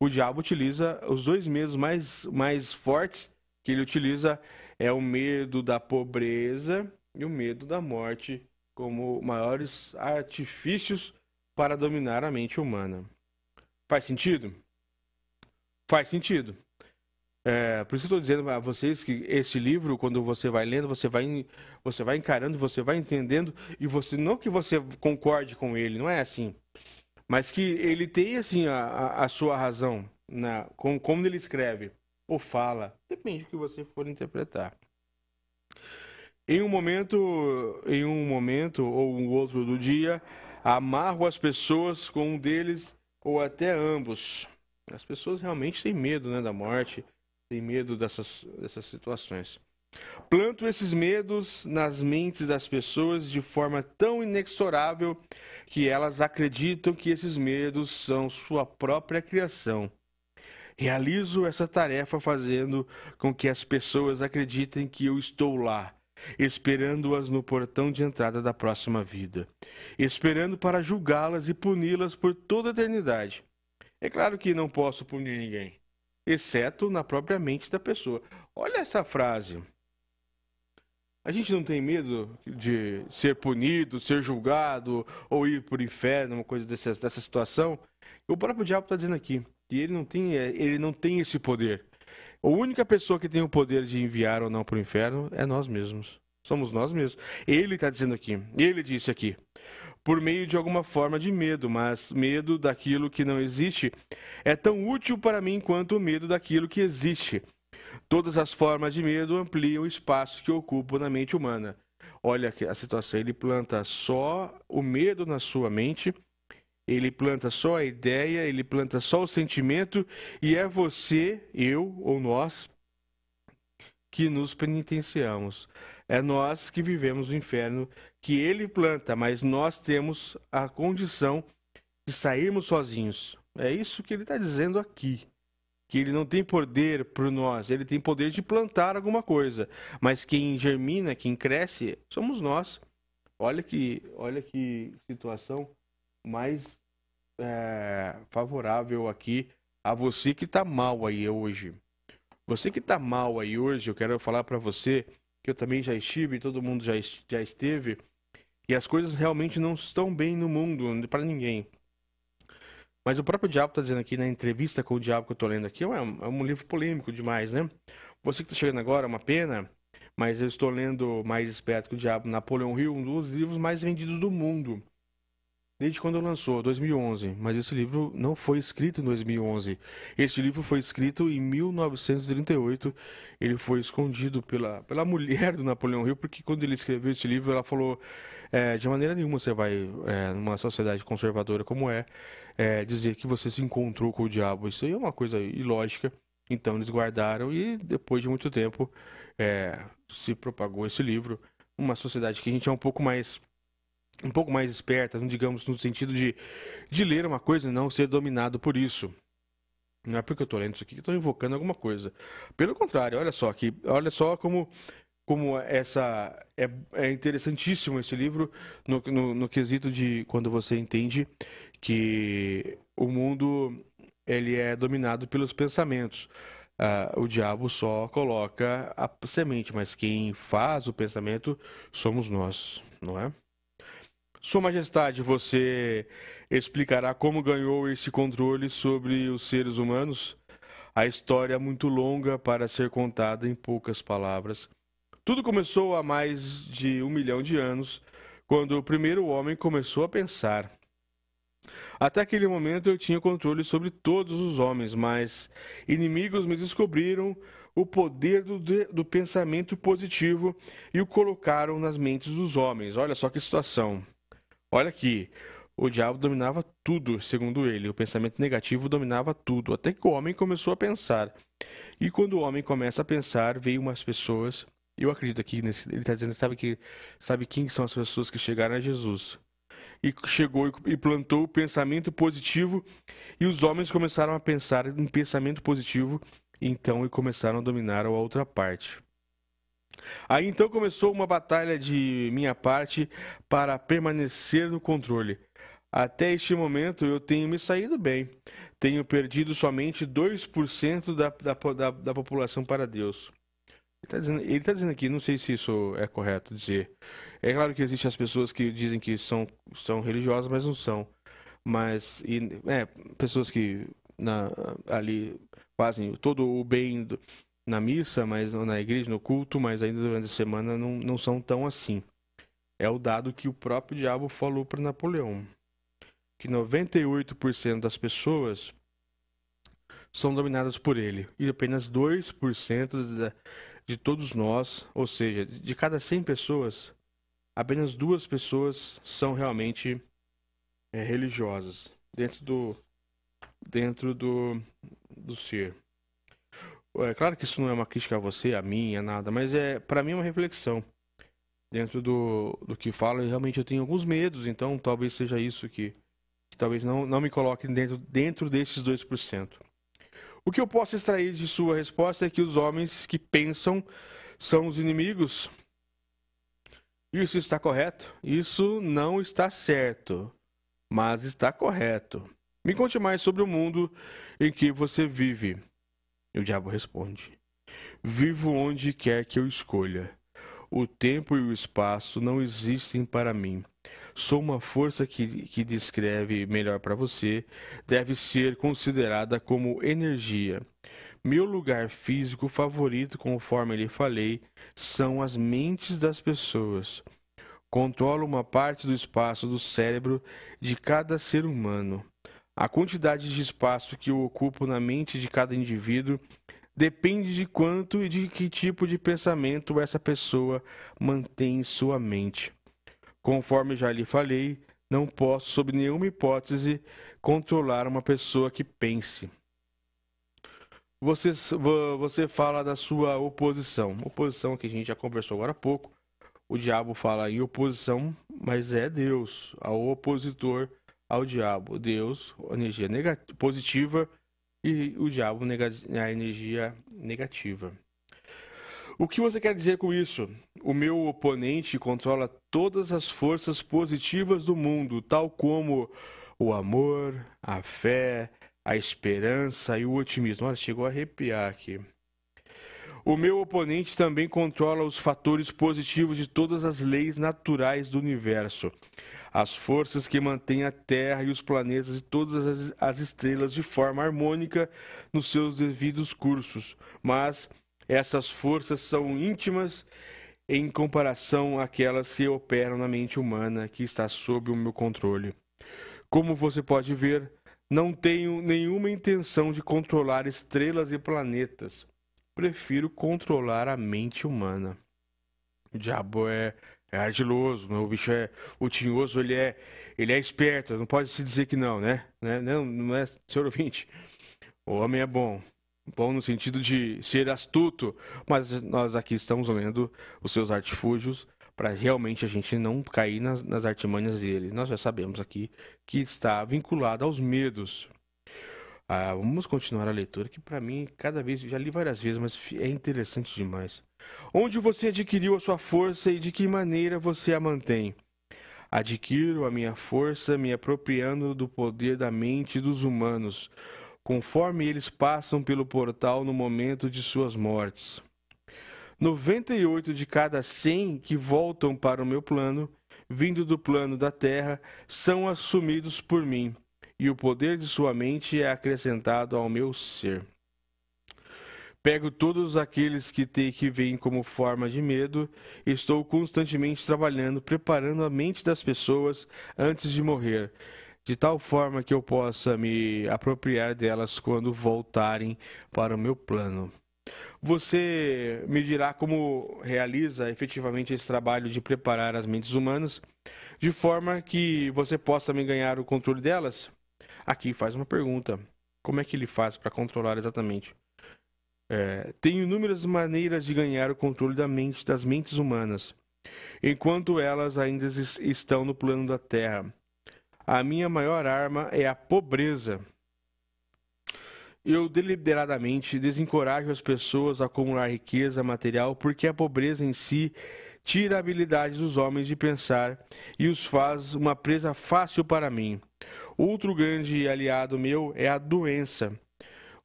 O diabo utiliza os dois medos mais, mais fortes que ele utiliza é o medo da pobreza e o medo da morte como maiores artifícios para dominar a mente humana. Faz sentido? Faz sentido. É, por isso que eu estou dizendo a vocês que esse livro, quando você vai lendo, você vai, você vai encarando, você vai entendendo, e você não que você concorde com ele, não é assim. Mas que ele tem assim a, a, sua razão, na, com, como ele escreve ou fala, depende do que você for interpretar. Em um momento, em um momento ou um outro do dia, amarro as pessoas com um deles ou até ambos. As pessoas realmente têm medo né, da morte, têm medo dessas, dessas situações. Planto esses medos nas mentes das pessoas de forma tão inexorável que elas acreditam que esses medos são sua própria criação. Realizo essa tarefa fazendo com que as pessoas acreditem que eu estou lá, esperando-as no portão de entrada da próxima vida, esperando para julgá-las e puni-las por toda a eternidade. É claro que não posso punir ninguém, exceto na própria mente da pessoa. Olha essa frase. A gente não tem medo de ser punido, ser julgado ou ir para o inferno, uma coisa dessa, dessa situação. O próprio diabo está dizendo aqui que ele não tem, é, ele não tem esse poder. A única pessoa que tem o poder de enviar ou não para o inferno é nós mesmos. Somos nós mesmos. Ele está dizendo aqui, ele disse aqui, por meio de alguma forma de medo, mas medo daquilo que não existe é tão útil para mim quanto o medo daquilo que existe. Todas as formas de medo ampliam o espaço que ocupa na mente humana. Olha a situação, ele planta só o medo na sua mente ele planta só a ideia, ele planta só o sentimento, e é você, eu ou nós, que nos penitenciamos. É nós que vivemos o inferno que ele planta, mas nós temos a condição de sairmos sozinhos. É isso que ele está dizendo aqui. Que ele não tem poder por nós, ele tem poder de plantar alguma coisa. Mas quem germina, quem cresce, somos nós. Olha que, olha que situação mais é, favorável aqui a você que está mal aí hoje. Você que está mal aí hoje, eu quero falar para você que eu também já estive, todo mundo já, já esteve, e as coisas realmente não estão bem no mundo, para ninguém. Mas o próprio diabo está dizendo aqui na entrevista com o diabo que eu estou lendo aqui, é um, é um livro polêmico demais, né? Você que está chegando agora, é uma pena, mas eu estou lendo Mais Esperto que o Diabo, Napoleão Hill, um dos livros mais vendidos do mundo. Desde quando lançou, 2011. Mas esse livro não foi escrito em 2011. Esse livro foi escrito em 1938. Ele foi escondido pela, pela *laughs* mulher do Napoleão Hill, porque quando ele escreveu esse livro, ela falou: é, de maneira nenhuma você vai, é, numa sociedade conservadora como é, é, dizer que você se encontrou com o diabo. Isso aí é uma coisa ilógica. Então eles guardaram e depois de muito tempo é, se propagou esse livro. Uma sociedade que a gente é um pouco mais um pouco mais esperta, não digamos no sentido de, de ler uma coisa e não ser dominado por isso. Não é porque eu estou lendo isso aqui que estou invocando alguma coisa. Pelo contrário, olha só que olha só como como essa é, é interessantíssimo esse livro no, no, no quesito de quando você entende que o mundo ele é dominado pelos pensamentos. Uh, o diabo só coloca a semente, mas quem faz o pensamento somos nós, não é? Sua Majestade, você explicará como ganhou esse controle sobre os seres humanos? A história é muito longa para ser contada em poucas palavras. Tudo começou há mais de um milhão de anos, quando o primeiro homem começou a pensar. Até aquele momento eu tinha controle sobre todos os homens, mas inimigos me descobriram o poder do, do pensamento positivo e o colocaram nas mentes dos homens. Olha só que situação. Olha aqui, o diabo dominava tudo, segundo ele. O pensamento negativo dominava tudo, até que o homem começou a pensar. E quando o homem começa a pensar, veio umas pessoas. Eu acredito aqui nesse, ele está dizendo, sabe que sabe quem são as pessoas que chegaram a Jesus? E chegou e plantou o pensamento positivo, e os homens começaram a pensar em pensamento positivo, então e começaram a dominar a outra parte. Aí então começou uma batalha de minha parte para permanecer no controle. Até este momento eu tenho me saído bem. Tenho perdido somente 2% da, da, da, da população para Deus. Ele está dizendo, tá dizendo aqui, não sei se isso é correto dizer. É claro que existem as pessoas que dizem que são, são religiosas, mas não são. Mas, e, é, pessoas que na, ali fazem todo o bem do, na missa, mas na igreja, no culto, mas ainda durante a semana não, não são tão assim. É o dado que o próprio diabo falou para Napoleão. Que 98% das pessoas são dominadas por ele. E apenas 2% de, todos nós, ou seja, de cada 100 pessoas, apenas duas pessoas são realmente é, religiosas dentro do dentro do, do ser. É claro que isso não é uma crítica a você, a mim, a nada, mas é para mim é uma reflexão dentro do, do que falo. Realmente eu tenho alguns medos, então talvez seja isso que, que talvez não, não me coloque dentro, dentro desses 2%. O que eu posso extrair de sua resposta é que os homens que pensam são os inimigos. Isso está correto? Isso não está certo, mas está correto. Me conte mais sobre o mundo em que você vive. E o diabo responde: Vivo onde quer que eu escolha. O tempo e o espaço não existem para mim. Sou uma força que, que descreve melhor para você, deve ser considerada como energia. Meu lugar físico favorito, conforme lhe falei, são as mentes das pessoas. Controlo uma parte do espaço do cérebro de cada ser humano. A quantidade de espaço que eu ocupo na mente de cada indivíduo depende de quanto e de que tipo de pensamento essa pessoa mantém em sua mente. Conforme já lhe falei, não posso, sob nenhuma hipótese, controlar uma pessoa que pense. Você, você fala da sua oposição. Oposição que a gente já conversou agora há pouco. O diabo fala em oposição, mas é Deus, ao opositor ao diabo. Deus, energia negativa, positiva, e o diabo, a energia negativa. O que você quer dizer com isso? O meu oponente controla todas as forças positivas do mundo, tal como o amor, a fé, a esperança e o otimismo. Olha, chegou a arrepiar aqui. O meu oponente também controla os fatores positivos de todas as leis naturais do universo as forças que mantêm a Terra e os planetas e todas as, as estrelas de forma harmônica nos seus devidos cursos. Mas essas forças são íntimas em comparação àquelas que operam na mente humana que está sob o meu controle. Como você pode ver, não tenho nenhuma intenção de controlar estrelas e planetas. Prefiro controlar a mente humana. O diabo é, é ardiloso, o bicho é. O tinhoso, ele é, ele é esperto, não pode se dizer que não, né? né? Não, não é, senhor ouvinte. O homem é bom. Bom no sentido de ser astuto, mas nós aqui estamos lendo os seus artifúgios para realmente a gente não cair nas, nas artimanhas dele. Nós já sabemos aqui que está vinculado aos medos. Ah, vamos continuar a leitura, que para mim, cada vez, já li várias vezes, mas é interessante demais. Onde você adquiriu a sua força e de que maneira você a mantém? Adquiro a minha força me apropriando do poder da mente dos humanos, conforme eles passam pelo portal no momento de suas mortes. 98 de cada 100 que voltam para o meu plano, vindo do plano da terra, são assumidos por mim, e o poder de sua mente é acrescentado ao meu ser. Pego todos aqueles que te, que vêm como forma de medo, estou constantemente trabalhando, preparando a mente das pessoas antes de morrer, de tal forma que eu possa me apropriar delas quando voltarem para o meu plano. Você me dirá como realiza efetivamente esse trabalho de preparar as mentes humanas, de forma que você possa me ganhar o controle delas? Aqui faz uma pergunta: como é que ele faz para controlar exatamente? É, tenho inúmeras maneiras de ganhar o controle da mente das mentes humanas, enquanto elas ainda estão no plano da Terra. A minha maior arma é a pobreza. Eu deliberadamente desencorajo as pessoas a acumular riqueza material porque a pobreza em si tira a habilidade dos homens de pensar e os faz uma presa fácil para mim. Outro grande aliado meu é a doença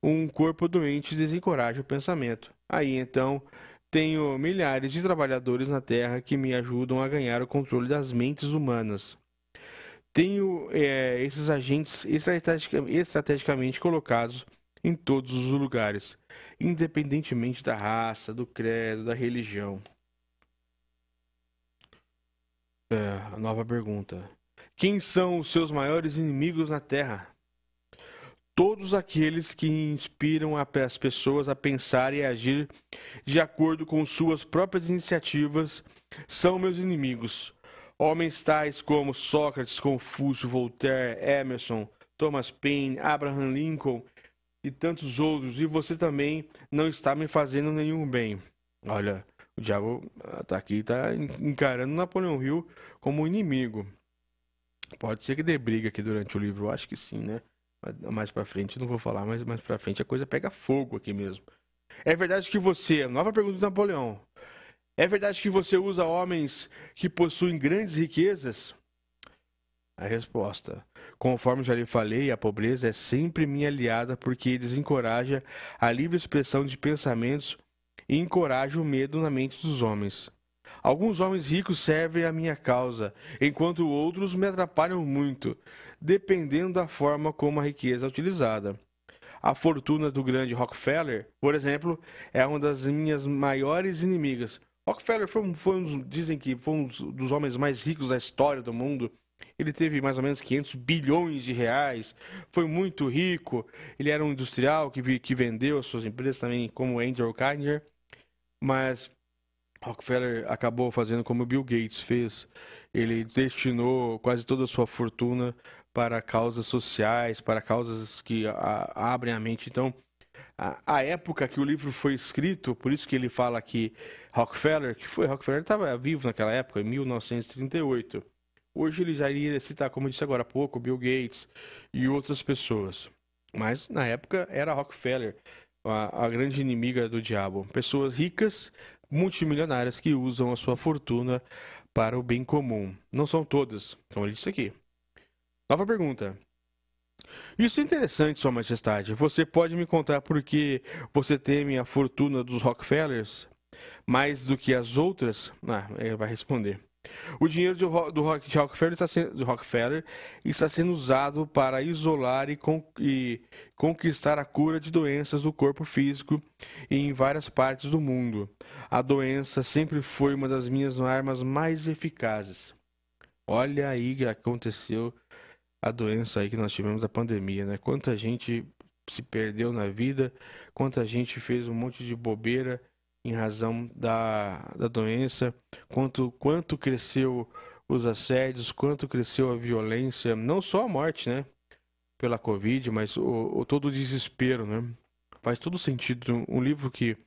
um corpo doente desencoraja o pensamento. Aí então tenho milhares de trabalhadores na Terra que me ajudam a ganhar o controle das mentes humanas. Tenho é, esses agentes estrategicamente colocados em todos os lugares, independentemente da raça, do credo, da religião. É, nova pergunta. Quem são os seus maiores inimigos na Terra? todos aqueles que inspiram as pessoas a pensar e agir de acordo com suas próprias iniciativas são meus inimigos. Homens tais como Sócrates, Confúcio, Voltaire, Emerson, Thomas Paine, Abraham Lincoln e tantos outros, e você também não está me fazendo nenhum bem. Olha, o diabo está aqui, está encarando Napoleão Hill como inimigo. Pode ser que dê briga aqui durante o livro, eu acho que sim, né? mais para frente, não vou falar, mas mais para frente a coisa pega fogo aqui mesmo. É verdade que você, nova pergunta do Napoleão. É verdade que você usa homens que possuem grandes riquezas? A resposta: Conforme já lhe falei, a pobreza é sempre minha aliada porque desencoraja a livre expressão de pensamentos e encoraja o medo na mente dos homens. Alguns homens ricos servem à minha causa, enquanto outros me atrapalham muito, dependendo da forma como a riqueza é utilizada. A fortuna do grande Rockefeller, por exemplo, é uma das minhas maiores inimigas. Rockefeller foi foi um dizem que foi um dos homens mais ricos da história do mundo. Ele teve mais ou menos 500 bilhões de reais, foi muito rico. Ele era um industrial que, que vendeu as suas empresas também, como Andrew Carnegie. Mas Rockefeller acabou fazendo como Bill Gates fez. Ele destinou quase toda a sua fortuna para causas sociais, para causas que a, abrem a mente. Então, a, a, época que o livro foi escrito, por isso que ele fala que Rockefeller, que foi Rockefeller estava vivo naquela época, em 1938. Hoje ele já iria citar, como eu disse agora há pouco, Bill Gates e outras pessoas. Mas na época era Rockefeller, a, a grande inimiga do diabo. Pessoas ricas multimilionárias que usam a sua fortuna para o bem comum. Não são todas, como ele disse aqui. Nova pergunta. Isso é interessante, Sua Majestade. Você pode me contar por que você teme a fortuna dos Rockefellers mais do que as outras? Ah, ele vai responder. O dinheiro do, do Rock- Rockefeller, está sendo, do Rockefeller está sendo usado para isolar e, con- e conquistar a cura de doenças do corpo físico em várias partes do mundo. A doença sempre foi uma das minhas armas mais eficazes. Olha aí que aconteceu a doença aí que nós tivemos da pandemia, né? Quanta gente se perdeu na vida, quanta gente fez um monte de bobeira em razão da, da doença, quanto, quanto cresceu os assédios, quanto cresceu a violência, não só a morte, né? Pela Covid, mas o, o todo o desespero, né? Faz todo sentido. Um livro que,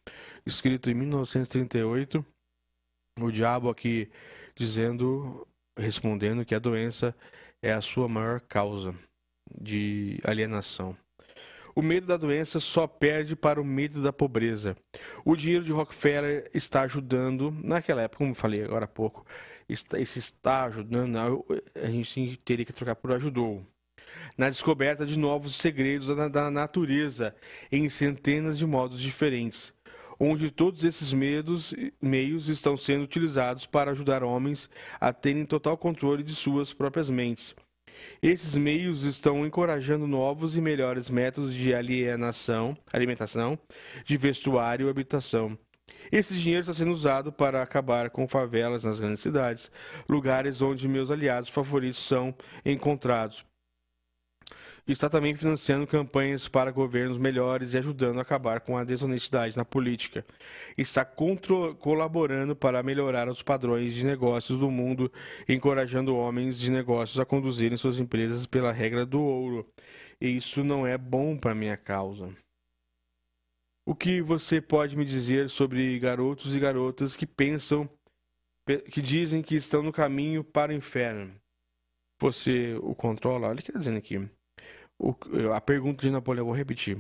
escrito em 1938, o diabo aqui dizendo, respondendo que a doença é a sua maior causa de alienação. O medo da doença só perde para o medo da pobreza. O dinheiro de Rockefeller está ajudando, naquela época, como eu falei agora há pouco, esse está ajudando, a gente teria que trocar por ajudou. Na descoberta de novos segredos da, da natureza em centenas de modos diferentes, onde todos esses medos, meios estão sendo utilizados para ajudar homens a terem total controle de suas próprias mentes. Esses meios estão encorajando novos e melhores métodos de alienação, alimentação, de vestuário e habitação. Esse dinheiro está sendo usado para acabar com favelas nas grandes cidades, lugares onde meus aliados favoritos são encontrados. Está também financiando campanhas para governos melhores e ajudando a acabar com a desonestidade na política. Está colaborando para melhorar os padrões de negócios do mundo, encorajando homens de negócios a conduzirem suas empresas pela regra do ouro. E isso não é bom para minha causa. O que você pode me dizer sobre garotos e garotas que pensam, pe- que dizem que estão no caminho para o inferno? Você o controla? Olha o que está dizendo aqui. O- a pergunta de Napoleão, vou repetir.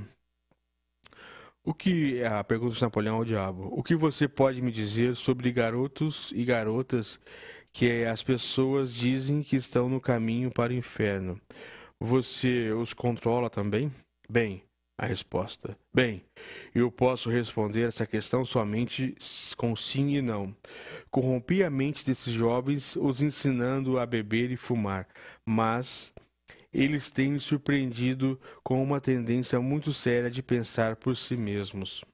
O que é a pergunta de Napoleão ao diabo? O que você pode me dizer sobre garotos e garotas que as pessoas dizem que estão no caminho para o inferno? Você os controla também? Bem, a resposta. Bem, eu posso responder essa questão somente com sim e não. Corrompi a mente desses jovens, os ensinando a beber e fumar, mas eles têm surpreendido com uma tendência muito séria de pensar por si mesmos.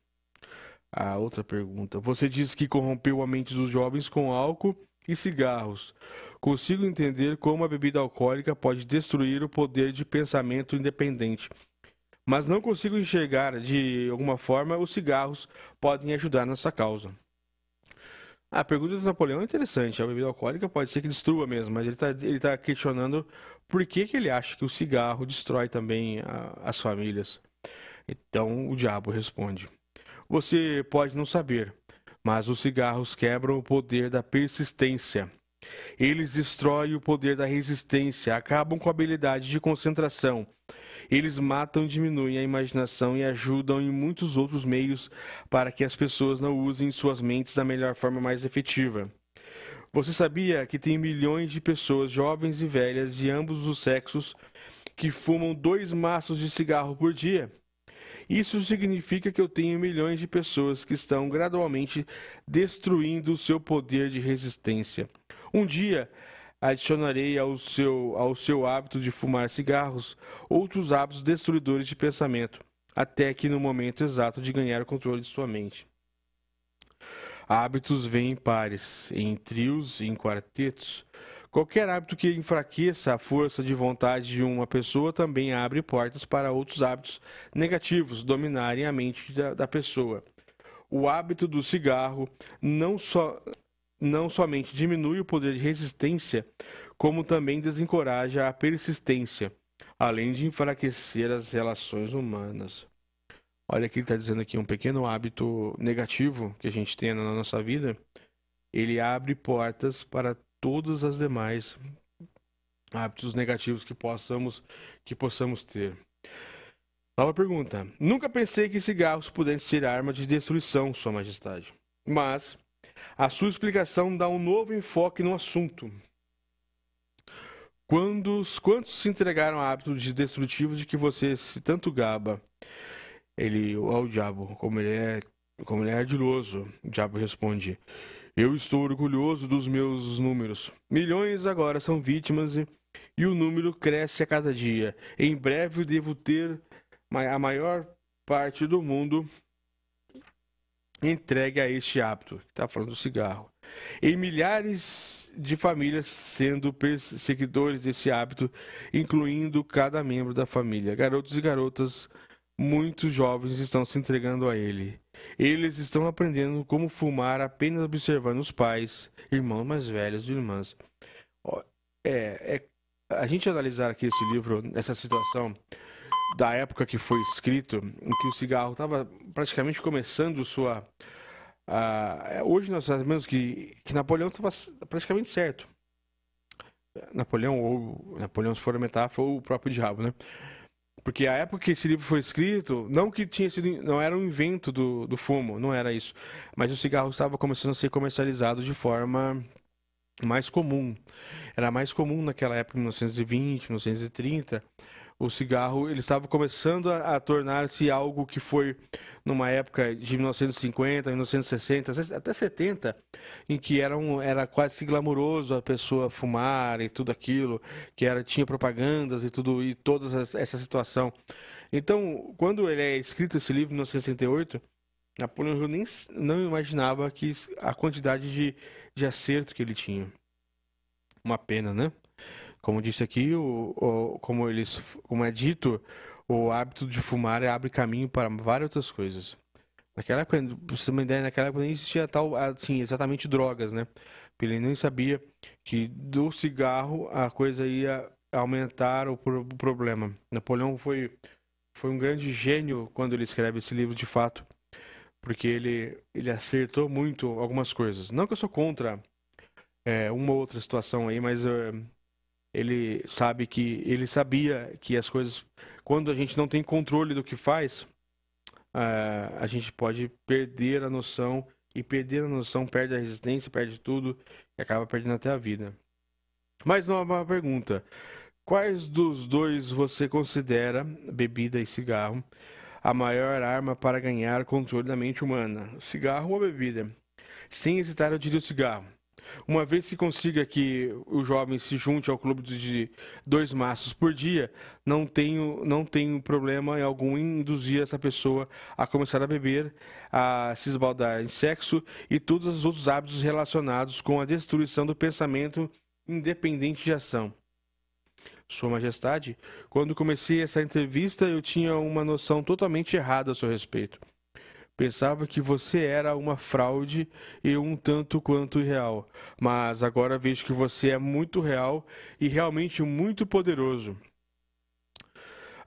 A outra pergunta. Você diz que corrompeu a mente dos jovens com álcool e cigarros. Consigo entender como a bebida alcoólica pode destruir o poder de pensamento independente. Mas não consigo enxergar de alguma forma os cigarros podem ajudar nessa causa. A pergunta do Napoleão é interessante. A bebida alcoólica pode ser que destrua mesmo, mas ele está ele tá questionando por que, que ele acha que o cigarro destrói também a- as famílias. Então o diabo responde: Você pode não saber, mas os cigarros quebram o poder da persistência. Eles destroem o poder da resistência, acabam com a habilidade de concentração. Eles matam, diminuem a imaginação e ajudam em muitos outros meios para que as pessoas não usem suas mentes da melhor forma mais efetiva. Você sabia que tem milhões de pessoas, jovens e velhas, de ambos os sexos, que fumam dois maços de cigarro por dia? Isso significa que eu tenho milhões de pessoas que estão gradualmente destruindo o seu poder de resistência. Um dia, adicionarei ao seu, ao seu hábito de fumar cigarros outros hábitos destruidores de pensamento, até que no momento exato de ganhar o controle de sua mente. Hábitos vêm em pares, em trios em quartetos. Qualquer hábito que enfraqueça a força de vontade de uma pessoa também abre portas para outros hábitos negativos dominarem a mente da, da pessoa. O hábito do cigarro não, só, não somente diminui o poder de resistência, como também desencoraja a persistência, além de enfraquecer as relações humanas. Olha que ele está dizendo aqui, um pequeno hábito negativo que a gente tem na nossa vida, ele abre portas para todos os demais hábitos negativos que possamos, que possamos ter. Nova pergunta. Nunca pensei que cigarros pudessem ser arma de destruição, Sua Majestade. Mas a sua explicação dá um novo enfoque no assunto. Quantos, quantos se entregaram a hábitos de destrutivos de que você se tanto gaba? Ele, ao diabo, como ele é, como ele é ardiloso, o diabo responde: Eu estou orgulhoso dos meus números. Milhões agora são vítimas e, e o número cresce a cada dia. Em breve devo ter a maior parte do mundo entregue a este hábito. Está falando do cigarro. Em milhares de famílias sendo perseguidores desse hábito, incluindo cada membro da família. Garotos e garotas, muitos jovens estão se entregando a ele. Eles estão aprendendo como fumar apenas observando os pais, irmãos mais velhos e irmãs. É, é, a gente analisar aqui esse livro, essa situação da época que foi escrito, em que o cigarro estava praticamente começando sua. Uh, hoje nós sabemos que, que Napoleão estava praticamente certo. Napoleão, ou Napoleão, se for a metáfora, ou o próprio diabo, né? Porque a época que esse livro foi escrito, não que tinha sido, não era um invento do, do fumo, não era isso. Mas o cigarro estava começando a ser comercializado de forma mais comum. Era mais comum naquela época, 1920, 1930. O cigarro ele estava começando a, a tornar-se algo que foi numa época de 1950, 1960, até 70, em que era, um, era quase glamuroso a pessoa fumar e tudo aquilo, que era tinha propagandas e tudo e toda essa situação. Então, quando ele é escrito esse livro em 1968, Napoleão Hill nem não imaginava que a quantidade de, de acerto que ele tinha. Uma pena, né? Como disse aqui, o, o, como, eles, como é dito, o hábito de fumar abre caminho para várias outras coisas. Naquela época, você ter uma ideia, naquela época nem existia tal, assim, exatamente drogas, né? Ele nem sabia que do cigarro a coisa ia aumentar o, problema. Napoleão foi, foi um grande gênio quando ele escreve esse livro, de fato, porque ele, ele acertou muito algumas coisas. Não que eu sou contra é, uma ou outra situação aí, mas é, ele sabe que ele sabia que as coisas, quando a gente não tem controle do que faz, uh, a gente pode perder a noção e perder a noção perde a resistência, perde tudo e acaba perdendo até a vida. Mais uma pergunta: quais dos dois você considera, bebida e cigarro, a maior arma para ganhar controle da mente humana? Cigarro ou bebida? Sem hesitar, eu diria o cigarro. Uma vez que consiga que o jovem se junte ao clube de dois maços por dia, não tenho, não tenho problema algum em induzir essa pessoa a começar a beber, a se esbaldar em sexo e todos os outros hábitos relacionados com a destruição do pensamento independente de ação. Sua Majestade, quando comecei essa entrevista, eu tinha uma noção totalmente errada a seu respeito. Pensava que você era uma fraude e um tanto quanto irreal, mas agora vejo que você é muito real e realmente muito poderoso.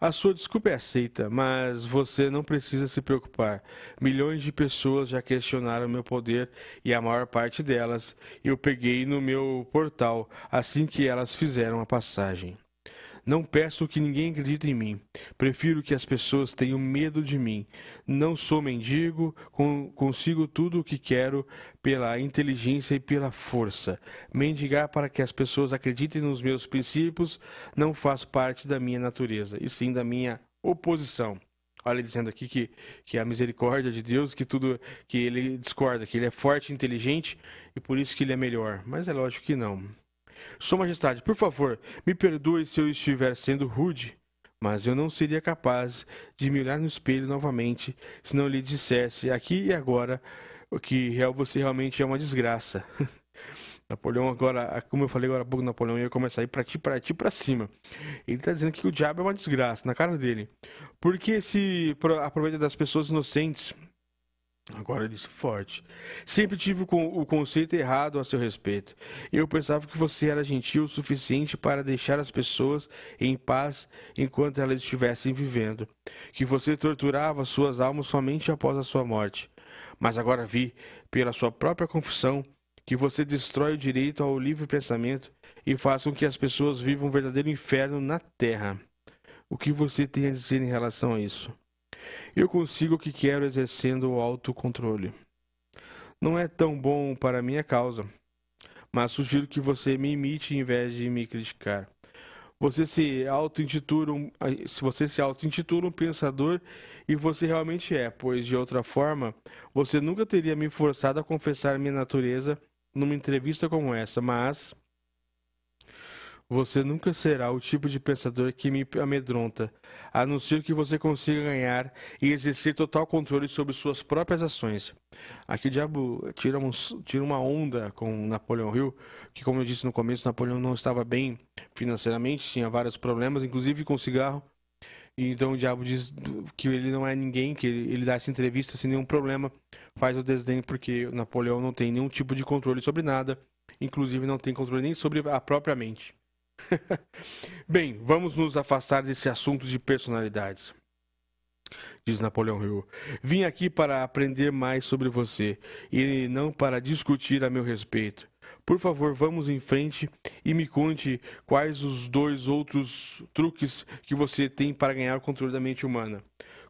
A sua desculpa é aceita, mas você não precisa se preocupar. Milhões de pessoas já questionaram meu poder e a maior parte delas eu peguei no meu portal assim que elas fizeram a passagem. Não peço que ninguém acredite em mim. Prefiro que as pessoas tenham medo de mim. Não sou mendigo, consigo tudo o que quero pela inteligência e pela força. Mendigar para que as pessoas acreditem nos meus princípios não faz parte da minha natureza, e sim da minha oposição. Olha dizendo aqui que, que a misericórdia de Deus, que tudo que ele discorda, que ele é forte e inteligente e por isso que ele é melhor. Mas é lógico que não. Sua Majestade, por favor, me perdoe se eu estiver sendo rude, mas eu não seria capaz de me olhar no espelho novamente se não lhe dissesse aqui e agora que você realmente é uma desgraça. *laughs* Napoleão agora, como eu falei agora há pouco, Napoleão ia começar a ir pra ti, pra ti, pra cima. Ele tá dizendo que o diabo é uma desgraça, na cara dele. Porque se aproveita das pessoas inocentes Agora disse forte. Sempre tive o conceito errado a seu respeito. Eu pensava que você era gentil o suficiente para deixar as pessoas em paz enquanto elas estivessem vivendo. Que você torturava suas almas somente após a sua morte. Mas agora vi, pela sua própria confissão, que você destrói o direito ao livre pensamento e faz com que as pessoas vivam um verdadeiro inferno na terra. O que você tem a dizer em relação a isso? Eu consigo o que quero exercendo o autocontrole. Não é tão bom para minha causa, mas sugiro que você me imite em vez de me criticar. você se auto-intitula um, você se auto-intitula um pensador e você realmente é, pois de outra forma, você nunca teria me forçado a confessar minha natureza numa entrevista como essa, mas você nunca será o tipo de pensador que me amedronta, a não ser que você consiga ganhar e exercer total controle sobre suas próprias ações. Aqui o diabo tira, um, tira uma onda com Napoleão Hill, que, como eu disse no começo, Napoleão não estava bem financeiramente, tinha vários problemas, inclusive com cigarro. E então o diabo diz que ele não é ninguém, que ele, ele dá essa entrevista sem nenhum problema, faz o desdém porque Napoleão não tem nenhum tipo de controle sobre nada, inclusive não tem controle nem sobre a própria mente. *laughs* Bem, vamos nos afastar desse assunto de personalidades. Diz Napoleão Hill. Vim aqui para aprender mais sobre você e não para discutir a meu respeito. Por favor, vamos em frente e me conte quais os dois outros truques que você tem para ganhar o controle da mente humana.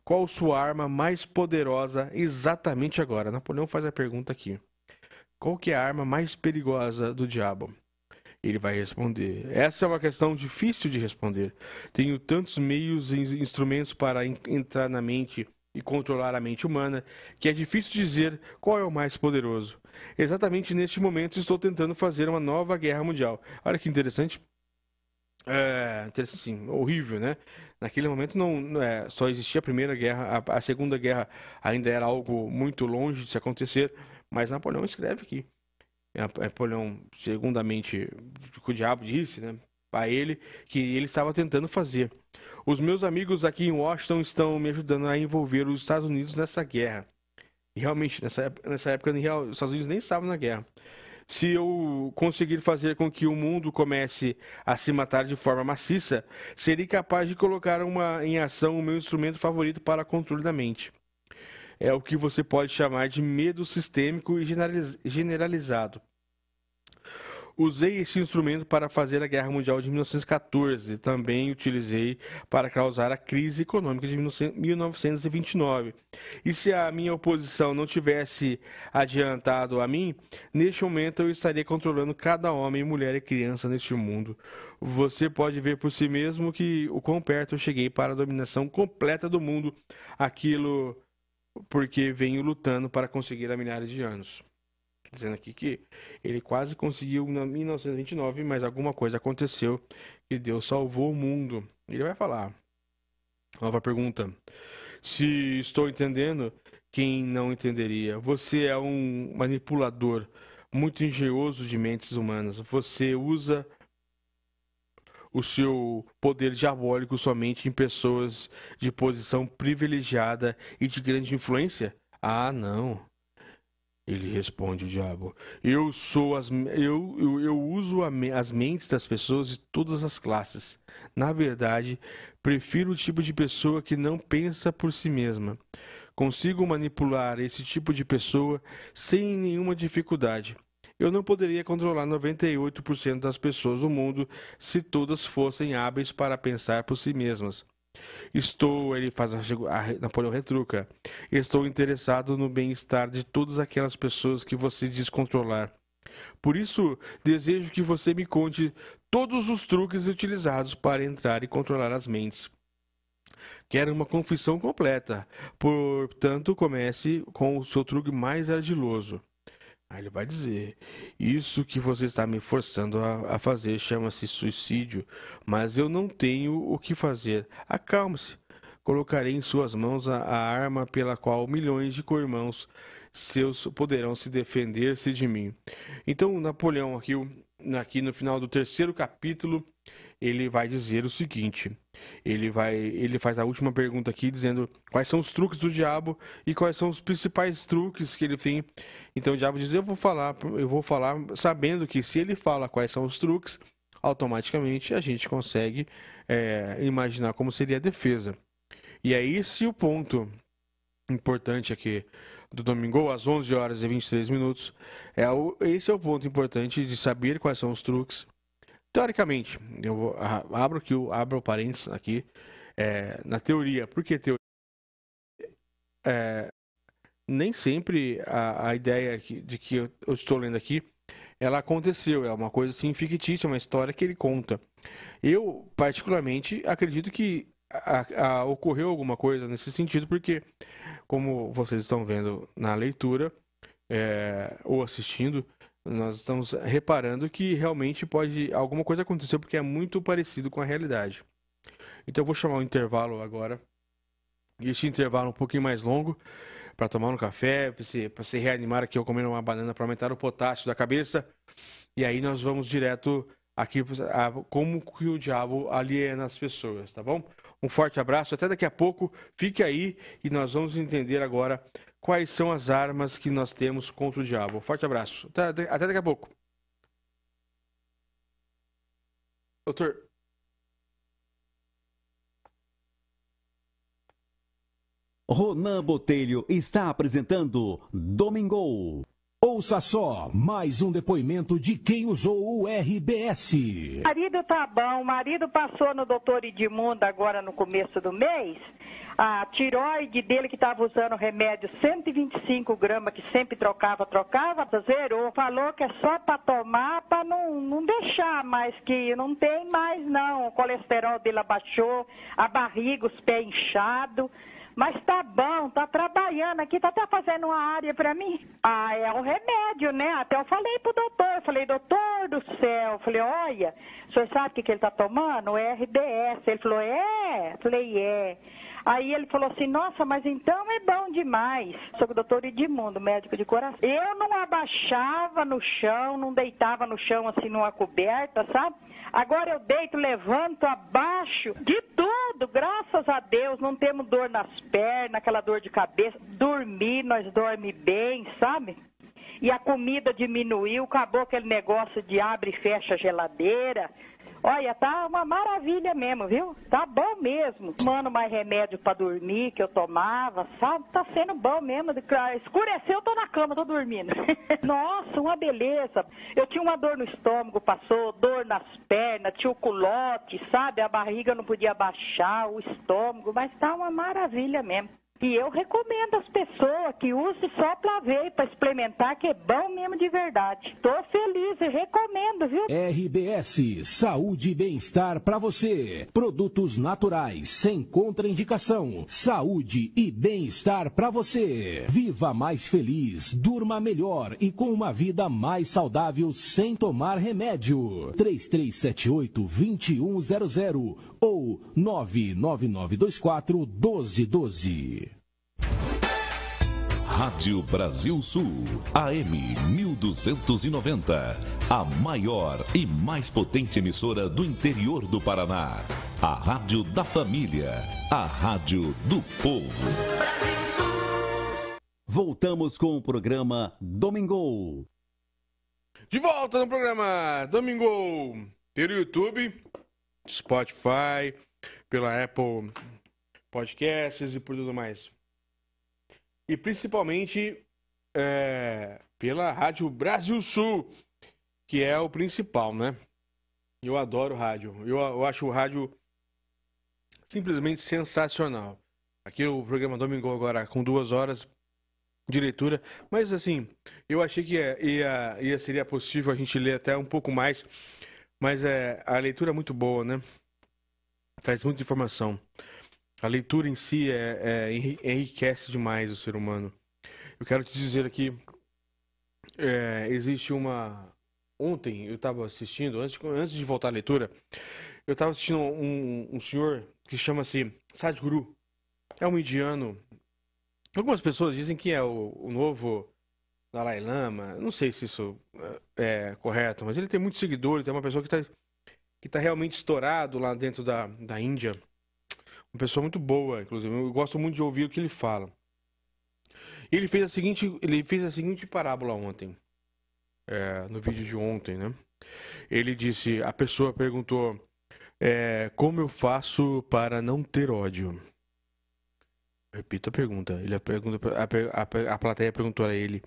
Qual sua arma mais poderosa exatamente agora? Napoleão faz a pergunta aqui. Qual que é a arma mais perigosa do diabo? Ele vai responder. Essa é uma questão difícil de responder. Tenho tantos meios e instrumentos para entrar na mente e controlar a mente humana que é difícil dizer qual é o mais poderoso. Exatamente neste momento estou tentando fazer uma nova guerra mundial. Olha que interessante. É, interessante sim, horrível, né? Naquele momento não é, só existia a primeira guerra, a, a segunda guerra ainda era algo muito longe de se acontecer, mas Napoleão escreve aqui. Napoleão, segundamente, o diabo disse, né, a ele, que ele estava tentando fazer. Os meus amigos aqui em Washington estão me ajudando a envolver os Estados Unidos nessa guerra. E realmente, nessa, nessa época, os Estados Unidos nem estavam na guerra. Se eu conseguir fazer com que o mundo comece a se matar de forma maciça, serei capaz de colocar uma, em ação o meu instrumento favorito para controle da mente é o que você pode chamar de medo sistêmico e generalizado. Usei esse instrumento para fazer a Guerra Mundial de 1914. Também utilizei para causar a crise econômica de 1929. E se a minha oposição não tivesse adiantado a mim, neste momento eu estaria controlando cada homem, mulher e criança neste mundo. Você pode ver por si mesmo que o quão perto eu cheguei para a dominação completa do mundo. Aquilo porque venho lutando para conseguir há milhares de anos. Dizendo aqui que ele quase conseguiu em 1929, mas alguma coisa aconteceu e Deus salvou o mundo. Ele vai falar. Nova pergunta. Se estou entendendo, quem não entenderia? Você é um manipulador muito engenhoso de mentes humanas. Você usa o seu poder diabólico somente em pessoas de posição privilegiada e de grande influência? Ah, não. Ele responde o diabo. Eu sou as eu, eu, eu uso as mentes das pessoas de todas as classes. Na verdade, prefiro o tipo de pessoa que não pensa por si mesma. Consigo manipular esse tipo de pessoa sem nenhuma dificuldade. Eu não poderia controlar 98% das pessoas do mundo se todas fossem hábeis para pensar por si mesmas. Estou, ele faz a, a Napoleão retruca. Estou interessado no bem-estar de todas aquelas pessoas que você diz controlar. Por isso, desejo que você me conte todos os truques utilizados para entrar e controlar as mentes. Quero uma confissão completa. Portanto, comece com o seu truque mais ardiloso. Aí ele vai dizer: Isso que você está me forçando a, a fazer chama-se suicídio, mas eu não tenho o que fazer. Acalme-se. Colocarei em suas mãos a, a arma pela qual milhões de co-irmãos seus poderão se defender-se de mim. Então, Napoleão, aqui, aqui no final do terceiro capítulo, ele vai dizer o seguinte: ele vai, ele faz a última pergunta aqui dizendo quais são os truques do diabo e quais são os principais truques que ele tem. Então o diabo diz: "Eu vou falar, eu vou falar sabendo que se ele fala quais são os truques, automaticamente a gente consegue é, imaginar como seria a defesa. E é esse o ponto importante aqui do domingo às 11 horas e 23 minutos. É o, esse é o ponto importante de saber quais são os truques Teoricamente, eu vou, abro aqui, abro parênteses aqui, é, na teoria, por que teoria? É, nem sempre a, a ideia que, de que eu, eu, estou lendo aqui ela aconteceu, é uma coisa assim fictícia, uma história que ele conta. Eu, particularmente, acredito que a, a, ocorreu alguma coisa nesse sentido, porque, como vocês estão vendo na leitura é, ou assistindo, nós estamos reparando que realmente pode alguma coisa acontecer porque é muito parecido com a realidade. Então eu vou chamar um intervalo agora. Esse intervalo um pouquinho mais longo para tomar um café, para se, se reanimar aqui ou comer uma banana para aumentar o potássio da cabeça. E aí nós vamos direto aqui a como que o diabo aliena as pessoas, tá bom? Um forte abraço, até daqui a pouco. Fique aí e nós vamos entender agora quais são as armas que nós temos contra o diabo. Forte abraço. Até, até daqui a pouco. Doutor. Ronan Botelho está apresentando Domingo. Ouça só mais um depoimento de quem usou o RBS. Marido tá bom, marido passou no doutor Edmundo agora no começo do mês. A tiroide dele que estava usando remédio 125 gramas, que sempre trocava, trocava, zerou. Falou que é só para tomar, para não, não deixar mais, que não tem mais não. O colesterol dele abaixou, a barriga, os pés inchados. Mas tá bom, tá trabalhando aqui, tá até fazendo uma área para mim. Ah, é um remédio, né? Até eu falei pro doutor, falei, doutor do céu, falei, olha, o senhor sabe o que, que ele tá tomando? É RDS. Ele falou, é? Falei, é. Aí ele falou assim, nossa, mas então é bom demais. Sou o doutor Edmundo, médico de coração. Eu não abaixava no chão, não deitava no chão assim numa coberta, sabe? Agora eu deito, levanto, abaixo, de tudo, graças a Deus. Não temos dor nas pernas, aquela dor de cabeça. Dormir, nós dorme bem, sabe? E a comida diminuiu, acabou aquele negócio de abre e fecha a geladeira. Olha, tá uma maravilha mesmo, viu? Tá bom mesmo. Tomando mais remédio para dormir que eu tomava, sabe? Tá sendo bom mesmo. Escureceu, eu tô na cama, tô dormindo. *laughs* Nossa, uma beleza. Eu tinha uma dor no estômago, passou, dor nas pernas, tinha o culote, sabe? A barriga não podia baixar, o estômago, mas tá uma maravilha mesmo. E eu recomendo às pessoas que usem só para ver, para experimentar, que é bom mesmo de verdade. Tô feliz e recomendo, viu? RBS, saúde e bem-estar para você. Produtos naturais, sem contraindicação. Saúde e bem-estar para você. Viva mais feliz, durma melhor e com uma vida mais saudável sem tomar remédio. 3378-2100 ou 99924 1212. Rádio Brasil Sul, AM 1290. A maior e mais potente emissora do interior do Paraná. A Rádio da Família. A Rádio do Povo. Voltamos com o programa Domingo. De volta no programa Domingo. Pelo YouTube, Spotify, pela Apple Podcasts e por tudo mais e principalmente é, pela Rádio Brasil Sul, que é o principal, né? Eu adoro rádio. Eu, eu acho o rádio simplesmente sensacional. Aqui o programa Domingo agora com duas horas de leitura, mas assim, eu achei que ia, ia, ia, seria possível a gente ler até um pouco mais, mas é, a leitura é muito boa, né? Traz muita informação. A leitura em si é, é, enriquece demais o ser humano. Eu quero te dizer aqui, é, existe uma. Ontem eu estava assistindo, antes, antes de voltar à leitura, eu estava assistindo um, um senhor que chama-se Sadhguru. É um indiano. Algumas pessoas dizem que é o, o novo Dalai Lama. Não sei se isso é, é correto, mas ele tem muitos seguidores. É uma pessoa que está que tá realmente estourado lá dentro da, da Índia. Uma pessoa muito boa, inclusive. Eu gosto muito de ouvir o que ele fala. Ele fez a seguinte, ele fez a seguinte parábola ontem, é, no vídeo de ontem, né? Ele disse, a pessoa perguntou, é, como eu faço para não ter ódio? Repito a pergunta. Ele a pergunta, a, a, a plateia perguntou a ele,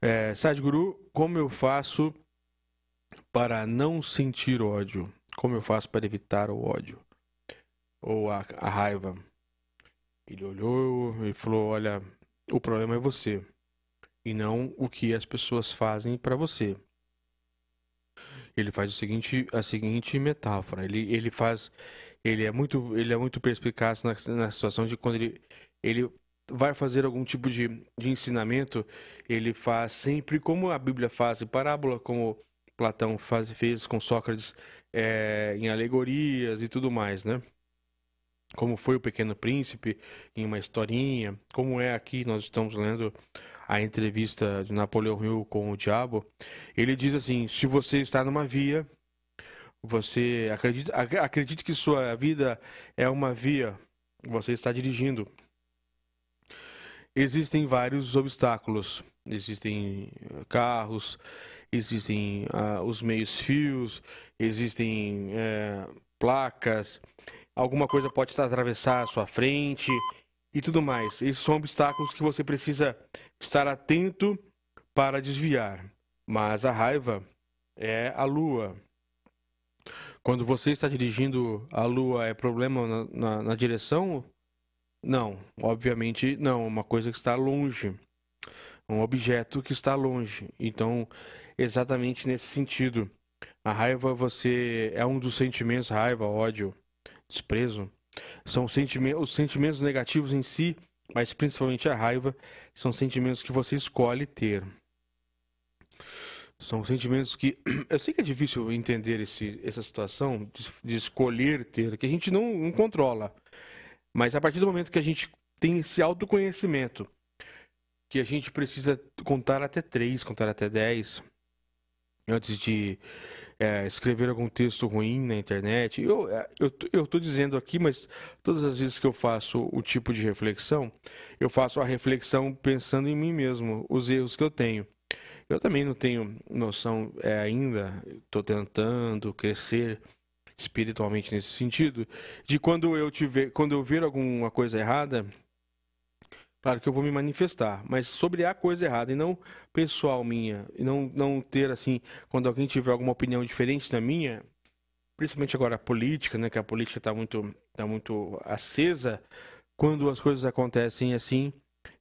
é, Sadhguru, como eu faço para não sentir ódio? Como eu faço para evitar o ódio? Ou a, a raiva. Ele olhou e falou: Olha, o problema é você e não o que as pessoas fazem para você. ele faz o seguinte, a seguinte metáfora. Ele, ele faz, ele é muito, ele é muito perspicaz na, na situação de quando ele, ele vai fazer algum tipo de, de ensinamento, ele faz sempre como a Bíblia faz em parábola, como Platão faz, fez com Sócrates é, em alegorias e tudo mais, né? Como foi o Pequeno Príncipe em uma historinha, como é aqui nós estamos lendo a entrevista de Napoleão Hill com o diabo, ele diz assim: se você está numa via, você acredita, acredite que sua vida é uma via, você está dirigindo. Existem vários obstáculos, existem eh, carros, existem uh, os meios fios, existem uh, placas, alguma coisa pode atravessar a sua frente e tudo mais. Esses são obstáculos que você precisa estar atento para desviar. Mas a raiva é a lua. Quando você está dirigindo a lua, é problema na, na, na direção? Não, obviamente não. Uma coisa que está longe. Um objeto que está longe. Então, exatamente nesse sentido. A raiva você é um dos sentimentos, raiva, ódio, desprezo, são os sentimentos negativos em si, mas principalmente a raiva, são sentimentos que você escolhe ter. São sentimentos que. *clears throat* Eu sei que é difícil entender esse, essa situação de, de escolher ter, que a gente não, não controla. Mas a partir do momento que a gente tem esse autoconhecimento, que a gente precisa contar até três, contar até dez, antes de é, escrever algum texto ruim na internet. Eu, é, eu, eu tô dizendo aqui, mas todas as vezes que eu faço o tipo de reflexão, eu faço a reflexão pensando em mim mesmo, os erros que eu tenho. Eu também não tenho noção é, ainda, estou tentando crescer espiritualmente nesse sentido, de quando eu tiver, quando eu ver alguma coisa errada, Claro que eu vou me manifestar, mas sobre a coisa errada e não pessoal minha, e não, não ter assim, quando alguém tiver alguma opinião diferente da minha, principalmente agora a política, né, que a política está muito, tá muito acesa, quando as coisas acontecem assim,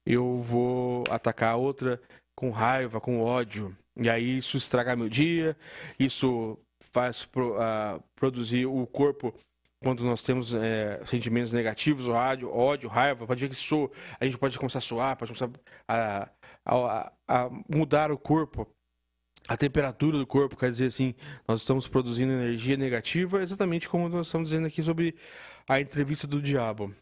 eu vou atacar a outra com raiva, com ódio, e aí isso estraga meu dia, isso faz pro, uh, produzir o corpo quando nós temos é, sentimentos negativos, ódio, ódio, raiva, pode ver que sou, a gente pode começar a suar, pode começar a, a, a, mudar o corpo, a temperatura do corpo, quer dizer assim, nós estamos produzindo energia negativa, exatamente como nós estamos dizendo aqui sobre a entrevista do diabo.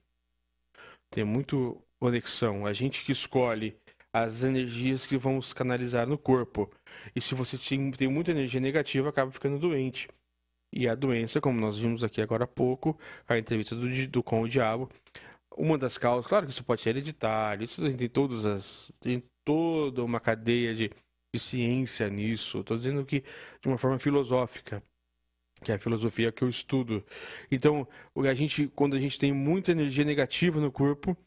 Tem muito conexão, a gente que escolhe as energias que vamos canalizar no corpo. E se você tem, tem muita energia negativa, acaba ficando doente. E a doença, como nós vimos aqui agora há pouco, a entrevista do, do com o diabo, uma das causas, claro que isso pode ser hereditário, isso tem todas as. tem toda uma cadeia de, de ciência nisso. Estou dizendo que de uma forma filosófica, que é a filosofia que eu estudo. Então, a gente, quando a gente tem muita energia negativa no corpo,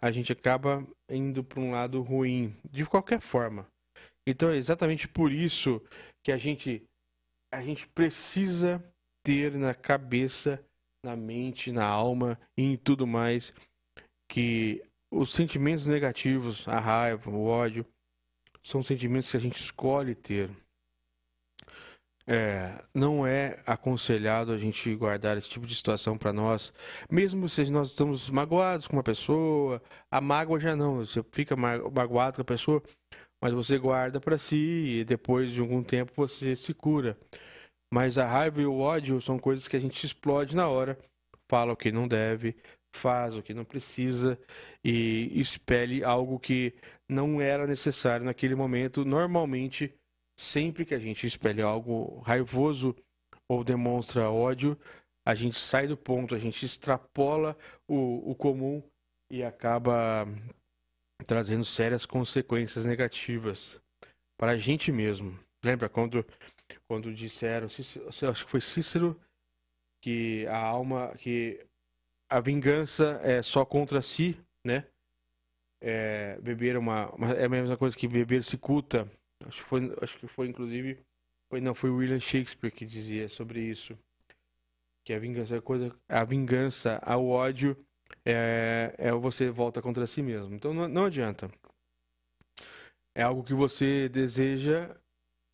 a gente acaba indo para um lado ruim, de qualquer forma. Então, é exatamente por isso que a gente a gente precisa ter na cabeça, na mente, na alma e em tudo mais que os sentimentos negativos, a raiva, o ódio, são sentimentos que a gente escolhe ter. É, não é aconselhado a gente guardar esse tipo de situação para nós, mesmo se nós estamos magoados com uma pessoa, a mágoa já não, você fica magoado com a pessoa, mas você guarda para si e depois de algum tempo você se cura. Mas a raiva e o ódio são coisas que a gente explode na hora, fala o que não deve, faz o que não precisa e expele algo que não era necessário naquele momento. Normalmente, sempre que a gente expele algo raivoso ou demonstra ódio, a gente sai do ponto, a gente extrapola o, o comum e acaba trazendo sérias consequências negativas para a gente mesmo. Lembra quando, quando disseram, acho que foi Cícero, que a alma, que a vingança é só contra si, né? É, beber uma, é a mesma coisa que beber cicuta. Acho que foi, acho que foi inclusive, foi não foi William Shakespeare que dizia sobre isso, que a vingança é coisa, a vingança, ao ódio é, é você volta contra si mesmo. Então não, não adianta. É algo que você deseja,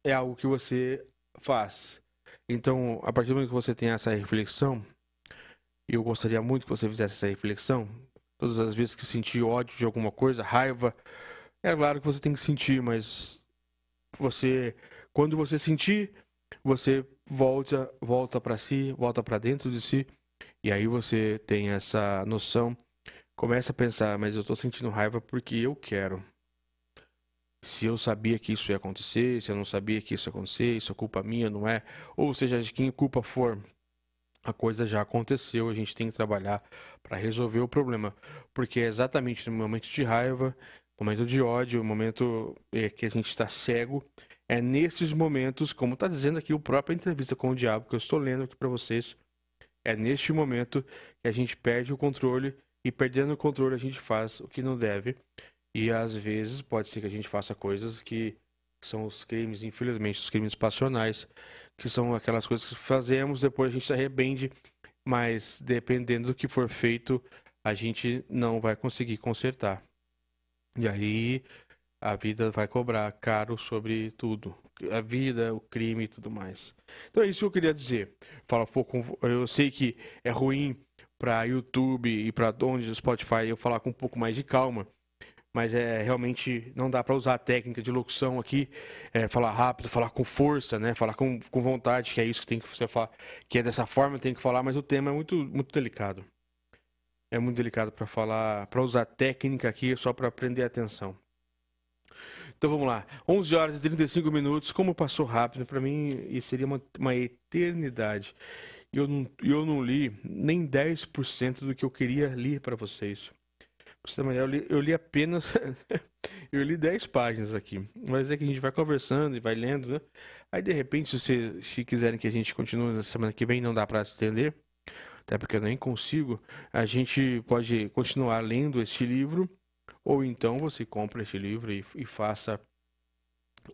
é algo que você faz. Então, a partir do momento que você tem essa reflexão, eu gostaria muito que você fizesse essa reflexão, todas as vezes que sentir ódio de alguma coisa, raiva, é claro que você tem que sentir, mas você, quando você sentir, você volta, volta para si, volta para dentro de si, e aí você tem essa noção, começa a pensar, mas eu estou sentindo raiva porque eu quero. Se eu sabia que isso ia acontecer, se eu não sabia que isso ia acontecer, isso é culpa minha, não é? Ou seja, de quem culpa for, a coisa já aconteceu, a gente tem que trabalhar para resolver o problema. Porque é exatamente no momento de raiva, momento de ódio, momento é, que a gente está cego, é nesses momentos, como está dizendo aqui o próprio entrevista com o diabo, que eu estou lendo aqui para vocês, é neste momento que a gente perde o controle e perdendo o controle a gente faz o que não deve. E às vezes pode ser que a gente faça coisas que são os crimes, infelizmente, os crimes passionais, que são aquelas coisas que fazemos, depois a gente se arrepende, mas dependendo do que for feito, a gente não vai conseguir consertar. E aí a vida vai cobrar caro sobre tudo. A vida, o crime e tudo mais. Então é isso que eu queria dizer. Fala um pouco, eu sei que é ruim para YouTube e para onde Spotify eu falar com um pouco mais de calma, mas é realmente não dá para usar a técnica de locução aqui, é, falar rápido, falar com força, né? Falar com, com vontade, que é isso que tem que você falar, que é dessa forma tem que falar, mas o tema é muito muito delicado. É muito delicado para falar, para usar técnica aqui só para prender a atenção. Então vamos lá. 11 horas e 35 minutos. Como passou rápido, para mim isso seria uma, uma eternidade. Eu não, eu não li nem 10% do que eu queria ler para vocês. Eu li, eu li apenas. *laughs* eu li 10 páginas aqui. Mas é que a gente vai conversando e vai lendo, né? Aí de repente, se, se quiserem que a gente continue na semana que vem, não dá para estender. Até porque eu nem consigo. A gente pode continuar lendo este livro ou então você compra este livro e, e faça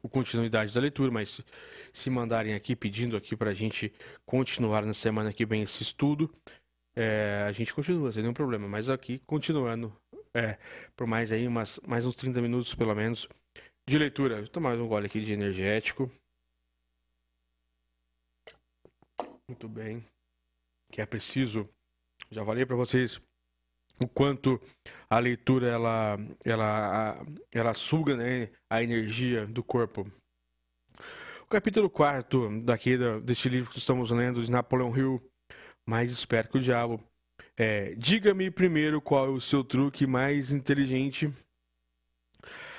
a continuidade da leitura, mas se mandarem aqui pedindo aqui para a gente continuar na semana que vem esse estudo, é, a gente continua, sem nenhum problema. Mas aqui, continuando, é, por mais aí, umas, mais uns 30 minutos pelo menos, de leitura. Vou tomar mais um gole aqui de energético. Muito bem. Que é preciso, já falei para vocês, o quanto a leitura ela ela ela suga né, a energia do corpo. O capítulo 4 daqui deste livro que estamos lendo de Napoleão Hill, mais esperto que o diabo. É, Diga-me primeiro qual é o seu truque mais inteligente,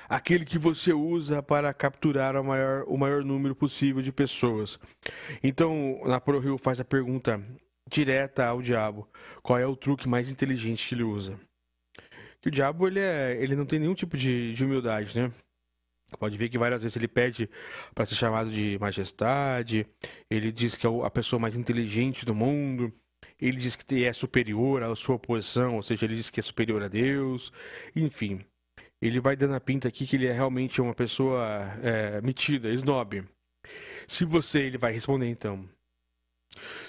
aquele que você usa para capturar o maior, o maior número possível de pessoas. Então, Napoleão Hill faz a pergunta: direta ao diabo. Qual é o truque mais inteligente que ele usa? Que o diabo ele, é, ele não tem nenhum tipo de, de humildade, né? Pode ver que várias vezes ele pede para ser chamado de majestade, ele diz que é a pessoa mais inteligente do mundo, ele diz que é superior à sua posição, ou seja, ele diz que é superior a Deus, enfim. Ele vai dando a pinta aqui que ele é realmente uma pessoa é, metida, snob. Se você, ele vai responder então,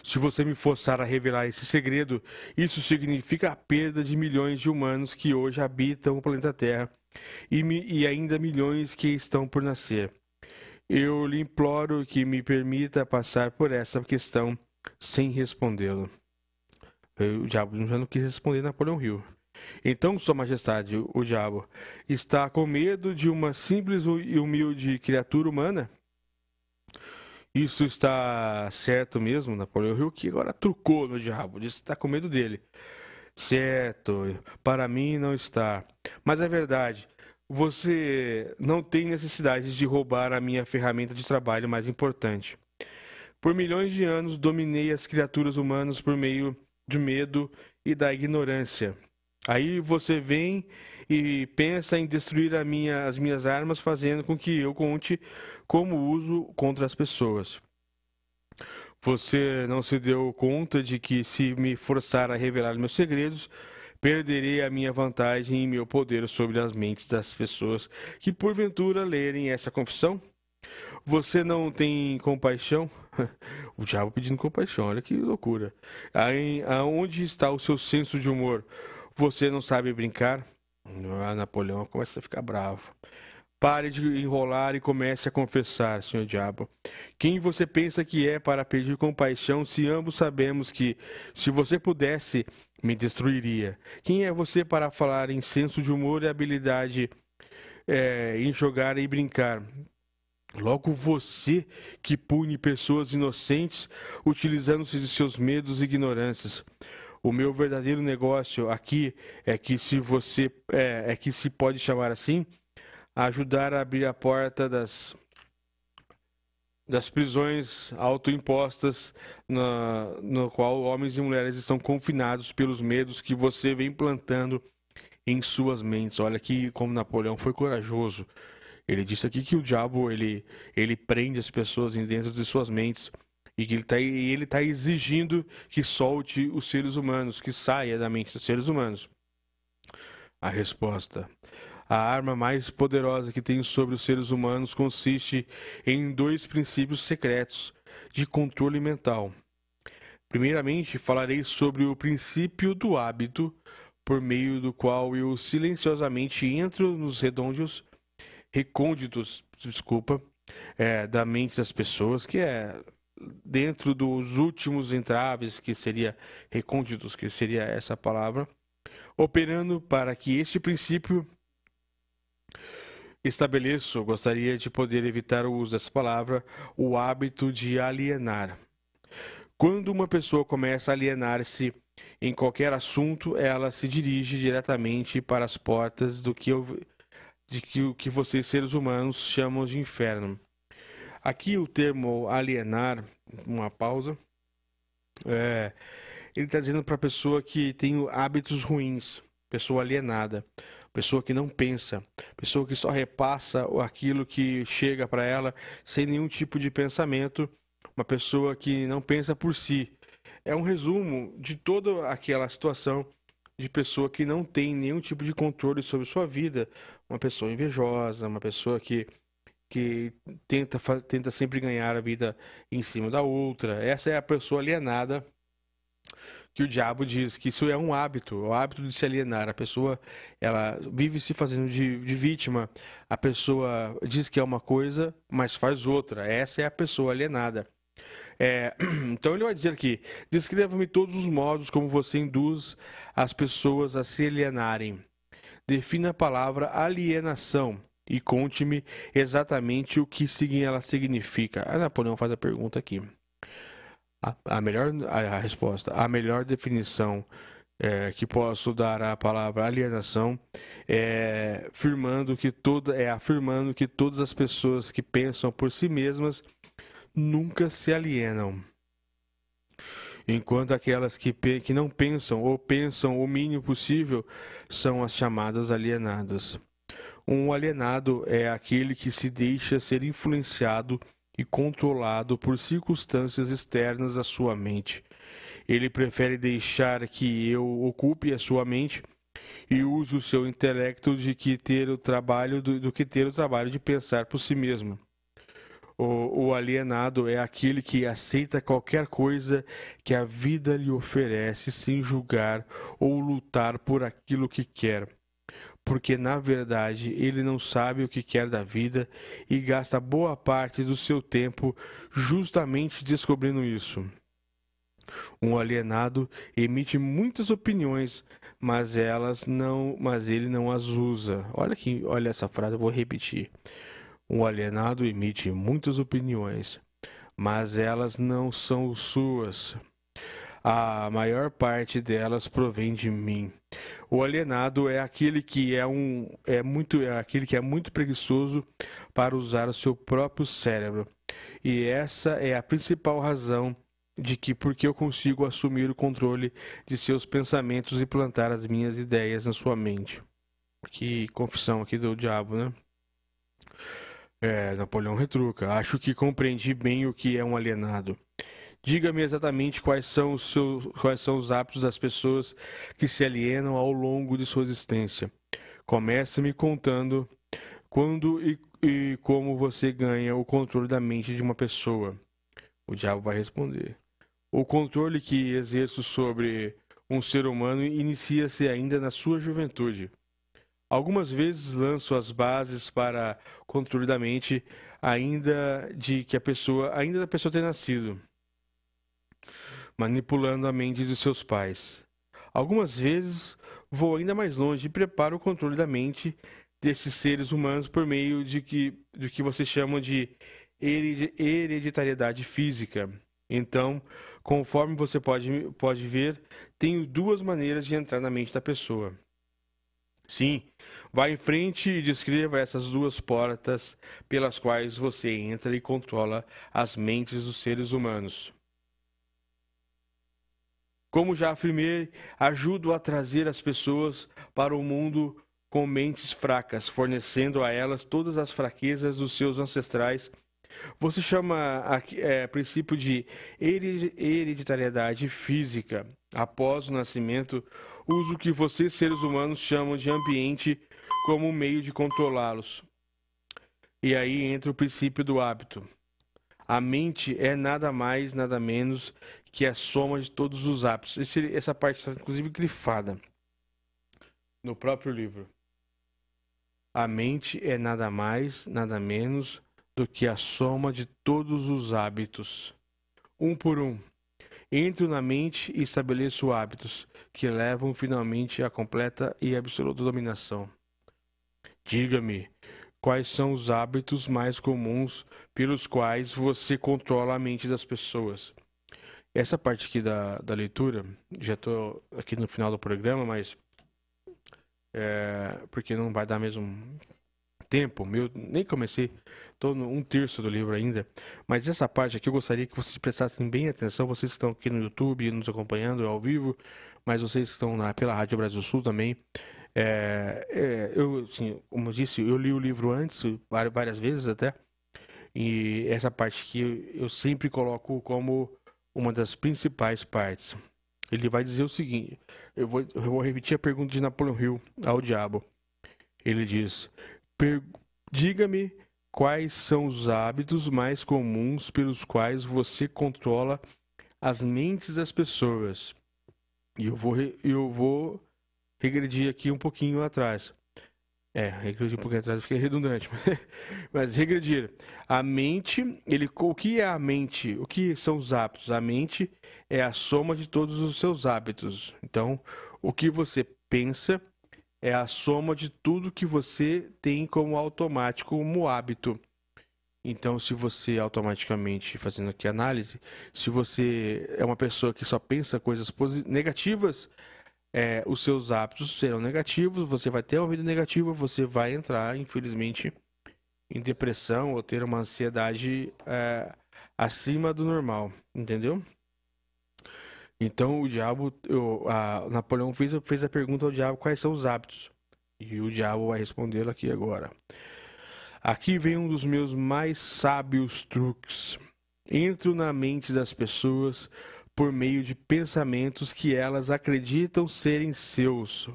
se você me forçar a revelar esse segredo, isso significa a perda de milhões de humanos que hoje habitam o planeta Terra e, e ainda milhões que estão por nascer. Eu lhe imploro que me permita passar por essa questão sem respondê-lo. O diabo já não quis responder Napoleão Hill. Então, Sua Majestade, o diabo, está com medo de uma simples e humilde criatura humana? Isso está certo mesmo, Napoleão Hill, que agora trucou no diabo, disse que está com medo dele. Certo, para mim não está. Mas é verdade, você não tem necessidade de roubar a minha ferramenta de trabalho mais importante. Por milhões de anos dominei as criaturas humanas por meio do medo e da ignorância. Aí você vem e pensa em destruir minha, as minhas armas, fazendo com que eu conte como uso contra as pessoas. Você não se deu conta de que, se me forçar a revelar meus segredos, perderei a minha vantagem e meu poder sobre as mentes das pessoas que, porventura, lerem essa confissão? Você não tem compaixão? *laughs* o diabo pedindo compaixão, olha que loucura. Aonde está o seu senso de humor? Você não sabe brincar? Ah, Napoleão começa a ficar bravo. Pare de enrolar e comece a confessar, senhor diabo. Quem você pensa que é para pedir compaixão, se ambos sabemos que, se você pudesse, me destruiria? Quem é você para falar em senso de humor e habilidade é, em jogar e brincar? Logo você que pune pessoas inocentes utilizando-se de seus medos e ignorâncias. O meu verdadeiro negócio aqui é que se você é, é que se pode chamar assim, ajudar a abrir a porta das das prisões autoimpostas na, no qual homens e mulheres estão confinados pelos medos que você vem plantando em suas mentes. Olha aqui como Napoleão foi corajoso. Ele disse aqui que o diabo ele, ele prende as pessoas dentro de suas mentes e que ele está ele tá exigindo que solte os seres humanos, que saia da mente dos seres humanos. A resposta: a arma mais poderosa que tenho sobre os seres humanos consiste em dois princípios secretos de controle mental. Primeiramente, falarei sobre o princípio do hábito, por meio do qual eu silenciosamente entro nos redondos, recônditos, desculpa, é, da mente das pessoas, que é dentro dos últimos entraves, que seria recônditos, que seria essa palavra, operando para que este princípio estabeleço, gostaria de poder evitar o uso dessa palavra, o hábito de alienar. Quando uma pessoa começa a alienar-se em qualquer assunto, ela se dirige diretamente para as portas do que eu, de que o que vocês seres humanos chamam de inferno. Aqui o termo alienar, uma pausa, é, ele está dizendo para a pessoa que tem hábitos ruins, pessoa alienada, pessoa que não pensa, pessoa que só repassa aquilo que chega para ela sem nenhum tipo de pensamento, uma pessoa que não pensa por si. É um resumo de toda aquela situação de pessoa que não tem nenhum tipo de controle sobre sua vida, uma pessoa invejosa, uma pessoa que que tenta, tenta sempre ganhar a vida em cima da outra. Essa é a pessoa alienada que o diabo diz que isso é um hábito, o hábito de se alienar. A pessoa ela vive se fazendo de, de, vítima. A pessoa diz que é uma coisa, mas faz outra. Essa é a pessoa alienada. É, *clears throat* então ele vai dizer aqui: descreva-me todos os modos como você induz as pessoas a se alienarem. Defina a palavra alienação e conte-me exatamente o que ela significa. A Napoleão faz a pergunta aqui. A, a melhor a, a, resposta, a melhor definição é, que posso dar à palavra alienação é afirmando que toda é afirmando que todas as pessoas que pensam por si mesmas nunca se alienam enquanto aquelas que, que não pensam ou pensam o mínimo possível são as chamadas alienadas. Um alienado é aquele que se deixa ser influenciado e controlado por circunstâncias externas à sua mente. Ele prefere deixar que eu ocupe a sua mente e use o seu intelecto de que ter o trabalho do, do que ter o trabalho de pensar por si mesmo. O, o, alienado é aquele que aceita qualquer coisa que a vida lhe oferece sem julgar ou lutar por aquilo que quer porque na verdade ele não sabe o que quer da vida e gasta boa parte do seu tempo justamente descobrindo isso. Um alienado emite muitas opiniões, mas elas não, mas ele não as usa. Olha aqui, olha essa frase, eu vou repetir. Um alienado emite muitas opiniões, mas elas não são suas. A maior parte delas provém de mim. O alienado é aquele que é um é muito é aquele que é muito preguiçoso para usar o seu próprio cérebro. E essa é a principal razão de que porque eu consigo assumir o controle de seus pensamentos e plantar as minhas ideias na sua mente. Que confissão aqui do diabo, né? É, Napoleão retruca. Acho que compreendi bem o que é um alienado. Diga-me exatamente quais são, os seus, quais são os hábitos das pessoas que se alienam ao longo de sua existência. Comece me contando quando e, e como você ganha o controle da mente de uma pessoa. O diabo vai responder. O controle que exerço sobre um ser humano inicia-se ainda na sua juventude. Algumas vezes lanço as bases para controle da mente, ainda de que a pessoa, ainda da pessoa ter nascido, manipulando a mente de seus pais. Algumas vezes vou ainda mais longe e preparo o controle da mente desses seres humanos por meio de que, do que vocês chamam de hereditariedade física. Então, conforme você pode, pode ver, tenho duas maneiras de entrar na mente da pessoa. Sim, vá em frente e descreva essas duas portas pelas quais você entra e controla as mentes dos seres humanos. Como já afirmei, ajudo a trazer as pessoas para o mundo com mentes fracas, fornecendo a elas todas as fraquezas dos seus ancestrais. Você chama é, princípio de hereditariedade física. Após o nascimento, uso o que vocês, seres humanos, chamam de ambiente como meio de controlá-los. E aí entra o princípio do hábito. A mente é nada mais, nada menos que a soma de todos os hábitos. Esse, essa parte está inclusive grifada no próprio livro. A mente é nada mais, nada menos do que a soma de todos os hábitos. Um por um. Entro na mente e estabeleço hábitos que levam finalmente à completa e absoluta dominação. Diga-me, quais são os hábitos mais comuns pelos quais você controla a mente das pessoas. Essa parte aqui da, da leitura, já estou aqui no final do programa, mas é, porque não vai dar mesmo tempo, meu, nem comecei, estou um terço do livro ainda, mas essa parte aqui eu gostaria que vocês prestassem bem atenção, vocês que estão aqui no YouTube nos acompanhando ao vivo, mas vocês que estão na, pela Rádio Brasil Sul também, é, é, eu, assim, como eu disse, eu li o livro antes, várias vezes até, e essa parte aqui eu sempre coloco como uma das principais partes. Ele vai dizer o seguinte: eu vou, eu vou repetir a pergunta de Napoleão Hill ao diabo. Ele diz: Diga-me quais são os hábitos mais comuns pelos quais você controla as mentes das pessoas. E eu vou, eu vou regredir aqui um pouquinho atrás. É, regredir um pouquinho atrás fica redundante. *laughs* Mas regredir. A mente, ele, o que é a mente? O que são os hábitos? A mente é a soma de todos os seus hábitos. Então, o que você pensa é a soma de tudo que você tem como automático, como hábito. Então, se você automaticamente, fazendo aqui análise, se você é uma pessoa que só pensa coisas negativas, é, os seus hábitos serão negativos, você vai ter uma vida negativa, você vai entrar, infelizmente, em depressão ou ter uma ansiedade é, acima do normal, entendeu? Então o diabo, eu, a, Napoleão fez, fez a pergunta ao diabo quais são os hábitos. E o diabo vai respondê-lo aqui agora. Aqui vem um dos meus mais sábios truques. Entro na mente das pessoas por meio de pensamentos que elas acreditam serem seus.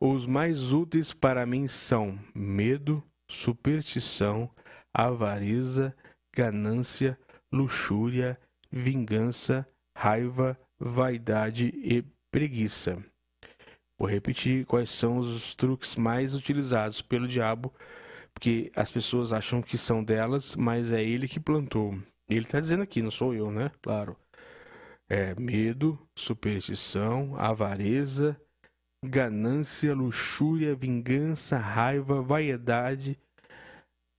Os mais úteis para mim são medo, superstição, avareza, ganância, luxúria, vingança, raiva, vaidade e preguiça. Vou repetir quais são os truques mais utilizados pelo diabo, porque as pessoas acham que são delas, mas é ele que plantou. Ele está dizendo aqui, não sou eu, né? Claro é medo, superstição, avareza, ganância, luxúria, vingança, raiva, vaidade,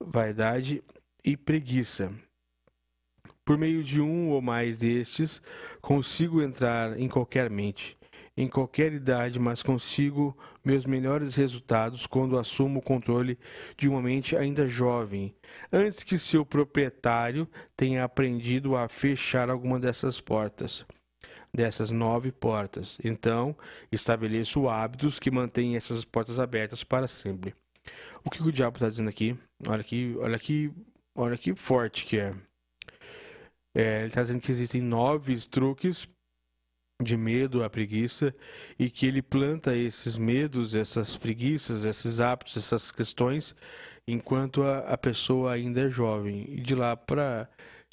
vaidade e preguiça. Por meio de um ou mais destes, consigo entrar em qualquer mente em qualquer idade, mas consigo meus melhores resultados quando assumo o controle de uma mente ainda jovem, antes que seu proprietário tenha aprendido a fechar alguma dessas portas, dessas nove portas. Então, estabeleço hábitos que mantêm essas portas abertas para sempre. O que o diabo está dizendo aqui? Olha aqui, olha aqui, olha que forte que é. é ele está dizendo que existem nove truques de medo à preguiça e que ele planta esses medos, essas preguiças, esses hábitos, essas questões enquanto a, a pessoa ainda é jovem e de lá para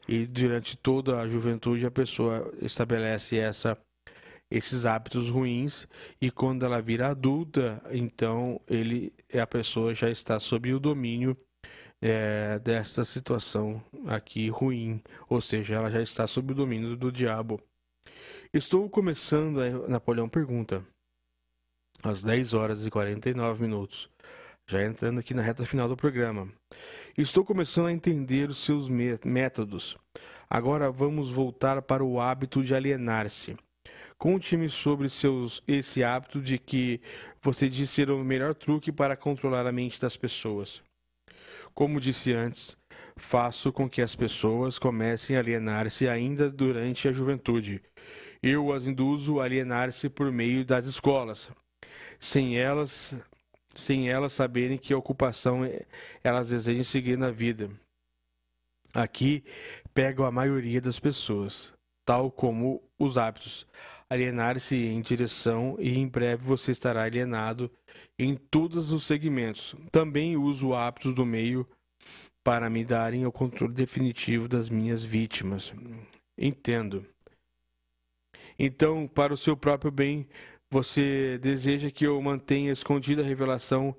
e durante toda a juventude a pessoa estabelece essa esses hábitos ruins e quando ela vira adulta, então ele a pessoa já está sob o domínio é, dessa situação aqui ruim, ou seja, ela já está sob o domínio do diabo. Estou começando, a... Napoleão pergunta, às 10 horas e 49 minutos, já entrando aqui na reta final do programa. Estou começando a entender os seus métodos. Agora vamos voltar para o hábito de alienar-se. Conte-me sobre seus, esse hábito de que você diz ser o melhor truque para controlar a mente das pessoas. Como disse antes, faço com que as pessoas comecem a alienar-se ainda durante a juventude. Eu as induzo a alienar-se por meio das escolas, sem elas, sem elas saberem que ocupação elas desejam seguir na vida. Aqui pego a maioria das pessoas, tal como os hábitos. Alienar-se em direção e em breve você estará alienado em todos os segmentos. Também uso hábitos do meio para me darem o controle definitivo das minhas vítimas. Entendo. Então, para o seu próprio bem, você deseja que eu mantenha escondida a revelação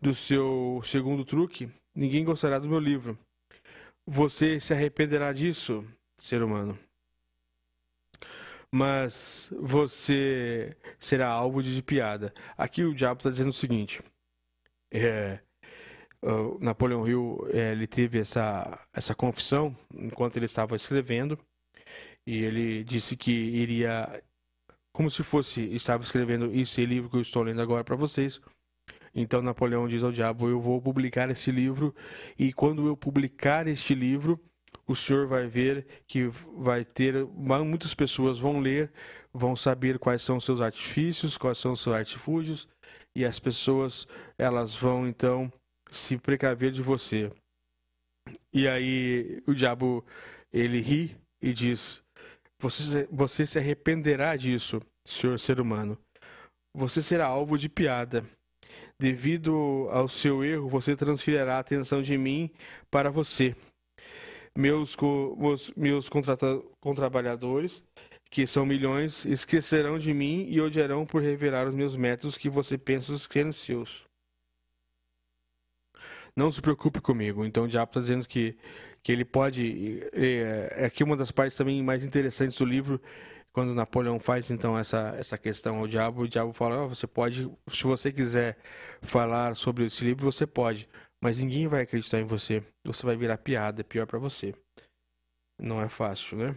do seu segundo truque? Ninguém gostará do meu livro. Você se arrependerá disso, ser humano. Mas você será alvo de piada. Aqui o diabo está dizendo o seguinte: é, Napoleão Hill é, ele teve essa, essa confissão enquanto ele estava escrevendo e ele disse que iria como se fosse estava escrevendo esse livro que eu estou lendo agora para vocês. Então Napoleão diz ao diabo: Eu vou publicar esse livro e quando eu publicar este livro, o senhor vai ver que vai ter muitas pessoas vão ler, vão saber quais são os seus artifícios, quais são os seus artifúgios e as pessoas elas vão então se precaver de você. E aí o diabo ele ri e diz: você, você se arrependerá disso, senhor ser humano. Você será alvo de piada. Devido ao seu erro, você transferirá a atenção de mim para você. Meus, meus, meus contrabalhadores, que são milhões, esquecerão de mim e odiarão por revelar os meus métodos que você pensa serem seus. Não se preocupe comigo. Então o diabo está dizendo que que ele pode. É, é aqui uma das partes também mais interessantes do livro, quando Napoleão faz então essa, essa questão ao diabo, o diabo fala: oh, você pode, se você quiser falar sobre esse livro, você pode, mas ninguém vai acreditar em você. Você vai virar piada, é pior para você. Não é fácil, né?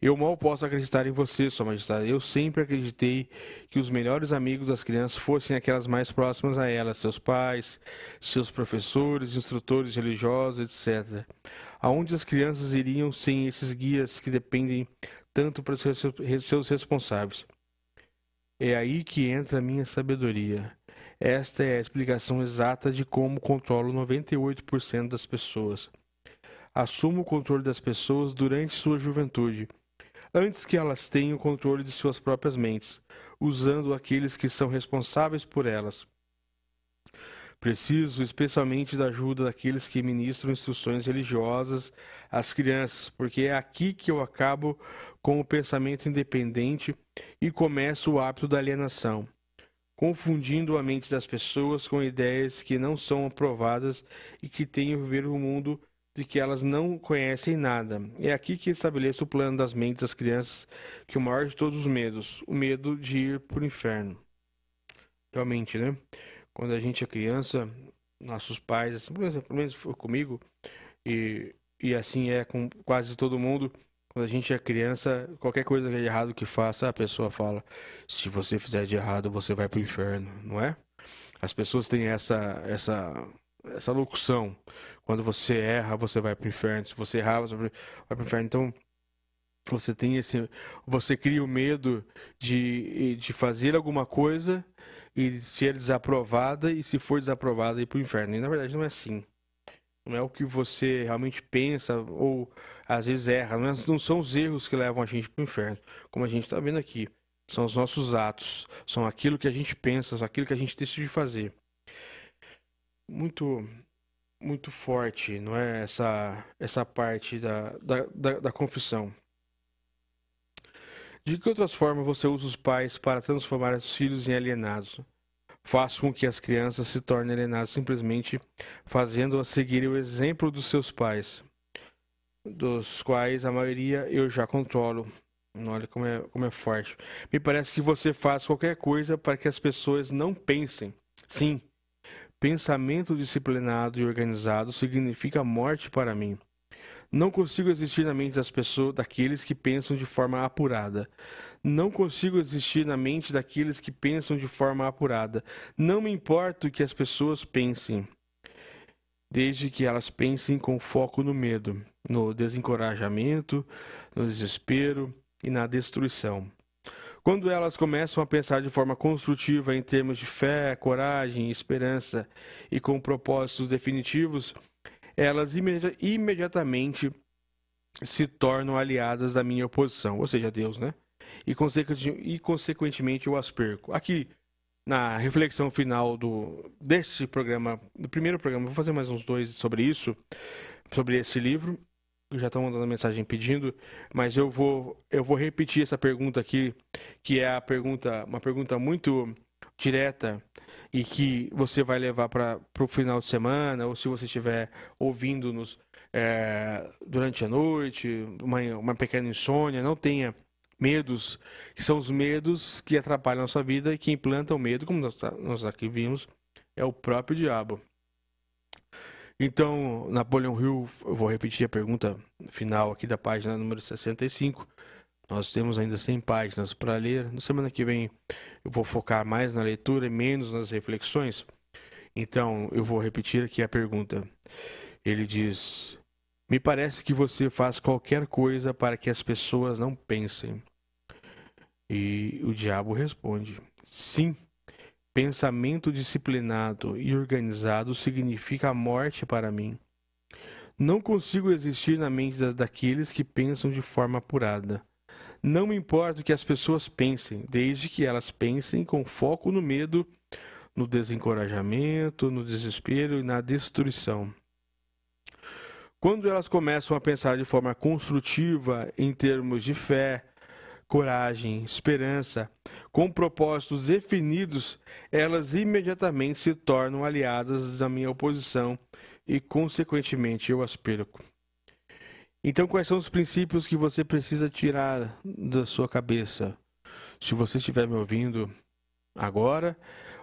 Eu mal posso acreditar em você, Sua Majestade. Eu sempre acreditei que os melhores amigos das crianças fossem aquelas mais próximas a elas, seus pais, seus professores, instrutores religiosos, etc. Aonde as crianças iriam sem esses guias que dependem tanto para seus responsáveis? É aí que entra a minha sabedoria. Esta é a explicação exata de como controlo 98% das pessoas assuma o controle das pessoas durante sua juventude, antes que elas tenham o controle de suas próprias mentes, usando aqueles que são responsáveis por elas. Preciso especialmente da ajuda daqueles que ministram instruções religiosas às crianças, porque é aqui que eu acabo com o pensamento independente e começo o hábito da alienação, confundindo a mente das pessoas com ideias que não são aprovadas e que têm a ver o mundo de que elas não conhecem nada. É aqui que estabeleço o plano das mentes das crianças, que o maior de todos os medos, o medo de ir para o inferno. Realmente, né? Quando a gente é criança, nossos pais, assim, pelo menos foi comigo, e, e assim é com quase todo mundo, quando a gente é criança, qualquer coisa de errado que faça, a pessoa fala: se você fizer de errado, você vai para o inferno, não é? As pessoas têm essa, essa, essa locução. Quando você erra, você vai para o inferno. Se você errar, você vai para o inferno. Então, você tem esse. Você cria o medo de, de fazer alguma coisa e ser desaprovada, e se for desaprovada, ir para o inferno. E na verdade não é assim. Não é o que você realmente pensa ou às vezes erra. Não, é, não são os erros que levam a gente para o inferno, como a gente está vendo aqui. São os nossos atos, são aquilo que a gente pensa, são aquilo que a gente decide fazer. Muito muito forte, não é? Essa, essa parte da, da, da, da confissão. De que outras formas você usa os pais para transformar os filhos em alienados? Faz com que as crianças se tornem alienadas simplesmente fazendo-as seguir o exemplo dos seus pais, dos quais a maioria eu já controlo. Olha como é, como é forte. Me parece que você faz qualquer coisa para que as pessoas não pensem. Sim, pensamento disciplinado e organizado significa morte para mim. Não consigo existir na mente das pessoas, daqueles que pensam de forma apurada. Não consigo existir na mente daqueles que pensam de forma apurada. Não me importa o que as pessoas pensem, desde que elas pensem com foco no medo, no desencorajamento, no desespero e na destruição. Quando elas começam a pensar de forma construtiva em termos de fé, coragem, esperança e com propósitos definitivos, elas imedi imediatamente se tornam aliadas da minha oposição, ou seja, Deus, né? E, e consequentemente eu as perco. Aqui, na reflexão final do deste programa, do primeiro programa, vou fazer mais uns dois sobre isso, sobre esse livro. Já estão mandando mensagem pedindo, mas eu vou eu vou repetir essa pergunta aqui, que é a pergunta, uma pergunta muito direta e que você vai levar para o final de semana, ou se você estiver ouvindo-nos é, durante a noite, uma, uma pequena insônia, não tenha medos, que são os medos que atrapalham a sua vida e que implantam medo, como nós, nós aqui vimos, é o próprio diabo. Então, Napoleão Hill, eu vou repetir a pergunta final aqui da página número 65. Nós temos ainda 100 páginas para ler. Na semana que vem eu vou focar mais na leitura e menos nas reflexões. Então eu vou repetir aqui a pergunta. Ele diz: Me parece que você faz qualquer coisa para que as pessoas não pensem. E o diabo responde: Sim. Pensamento disciplinado e organizado significa a morte para mim. Não consigo existir na mente daqueles que pensam de forma apurada. Não me importa o que as pessoas pensem, desde que elas pensem com foco no medo, no desencorajamento, no desespero e na destruição. Quando elas começam a pensar de forma construtiva em termos de fé, coragem, esperança, com propósitos definidos, elas imediatamente se tornam aliadas da minha oposição e, consequentemente, eu as perco. Então, quais são os princípios que você precisa tirar da sua cabeça? Se você estiver me ouvindo agora,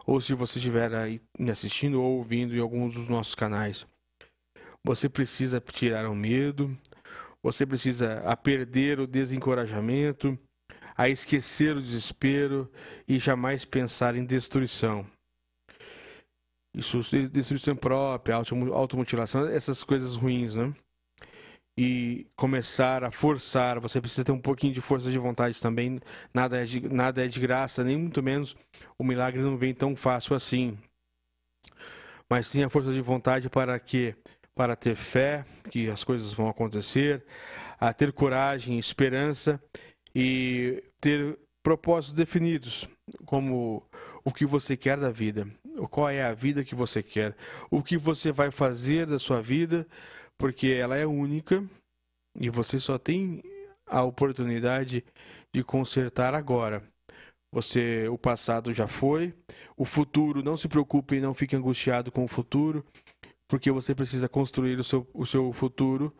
ou se você estiver aí me assistindo ou ouvindo em alguns dos nossos canais, você precisa tirar o medo, você precisa a perder o desencorajamento, a esquecer o desespero e jamais pensar em destruição. Isso, destruição própria, automutilação, essas coisas ruins, né? e começar a forçar, você precisa ter um pouquinho de força de vontade também. Nada é de, nada é de graça, nem muito menos o milagre não vem tão fácil assim. Mas sim a força de vontade para que para ter fé que as coisas vão acontecer, a ter coragem, esperança e ter propósitos definidos, como o que você quer da vida, qual é a vida que você quer, o que você vai fazer da sua vida porque ela é única e você só tem a oportunidade de consertar agora. Você, o passado já foi, o futuro, não se preocupe e não fique angustiado com o futuro, porque você precisa construir o seu, o seu futuro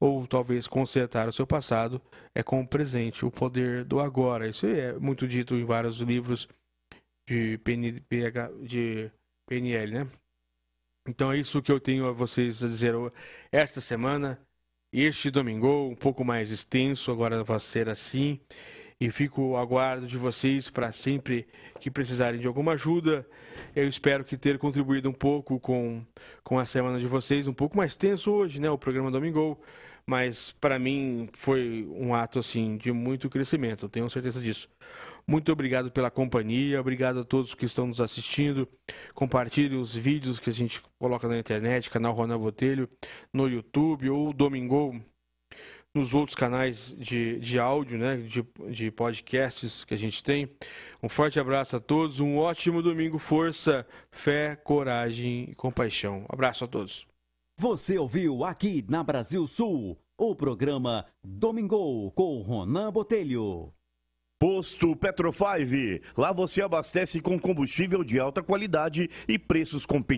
ou talvez consertar o seu passado é com o presente, o poder do agora. Isso é muito dito em vários livros de, de PNL, né? Então é isso que eu tenho a vocês a dizer esta semana. Este domingo, um pouco mais extenso, agora vai ser assim. E fico aguardo de vocês para sempre que precisarem de alguma ajuda. Eu espero que ter contribuído um pouco com, com a semana de vocês, um pouco mais tenso hoje, né? O programa Domingo. Mas para mim foi um ato assim de muito crescimento, tenho certeza disso. Muito obrigado pela companhia, obrigado a todos que estão nos assistindo. Compartilhe os vídeos que a gente coloca na internet, canal Ronan Botelho, no YouTube ou Domingo, nos outros canais de, de áudio, né, de, de podcasts que a gente tem. Um forte abraço a todos, um ótimo domingo, força, fé, coragem e compaixão. abraço a todos. Você ouviu aqui na Brasil Sul o programa Domingo com Ronan Botelho. Posto Petro 5. Lá você abastece com combustível de alta qualidade e preços competitivos.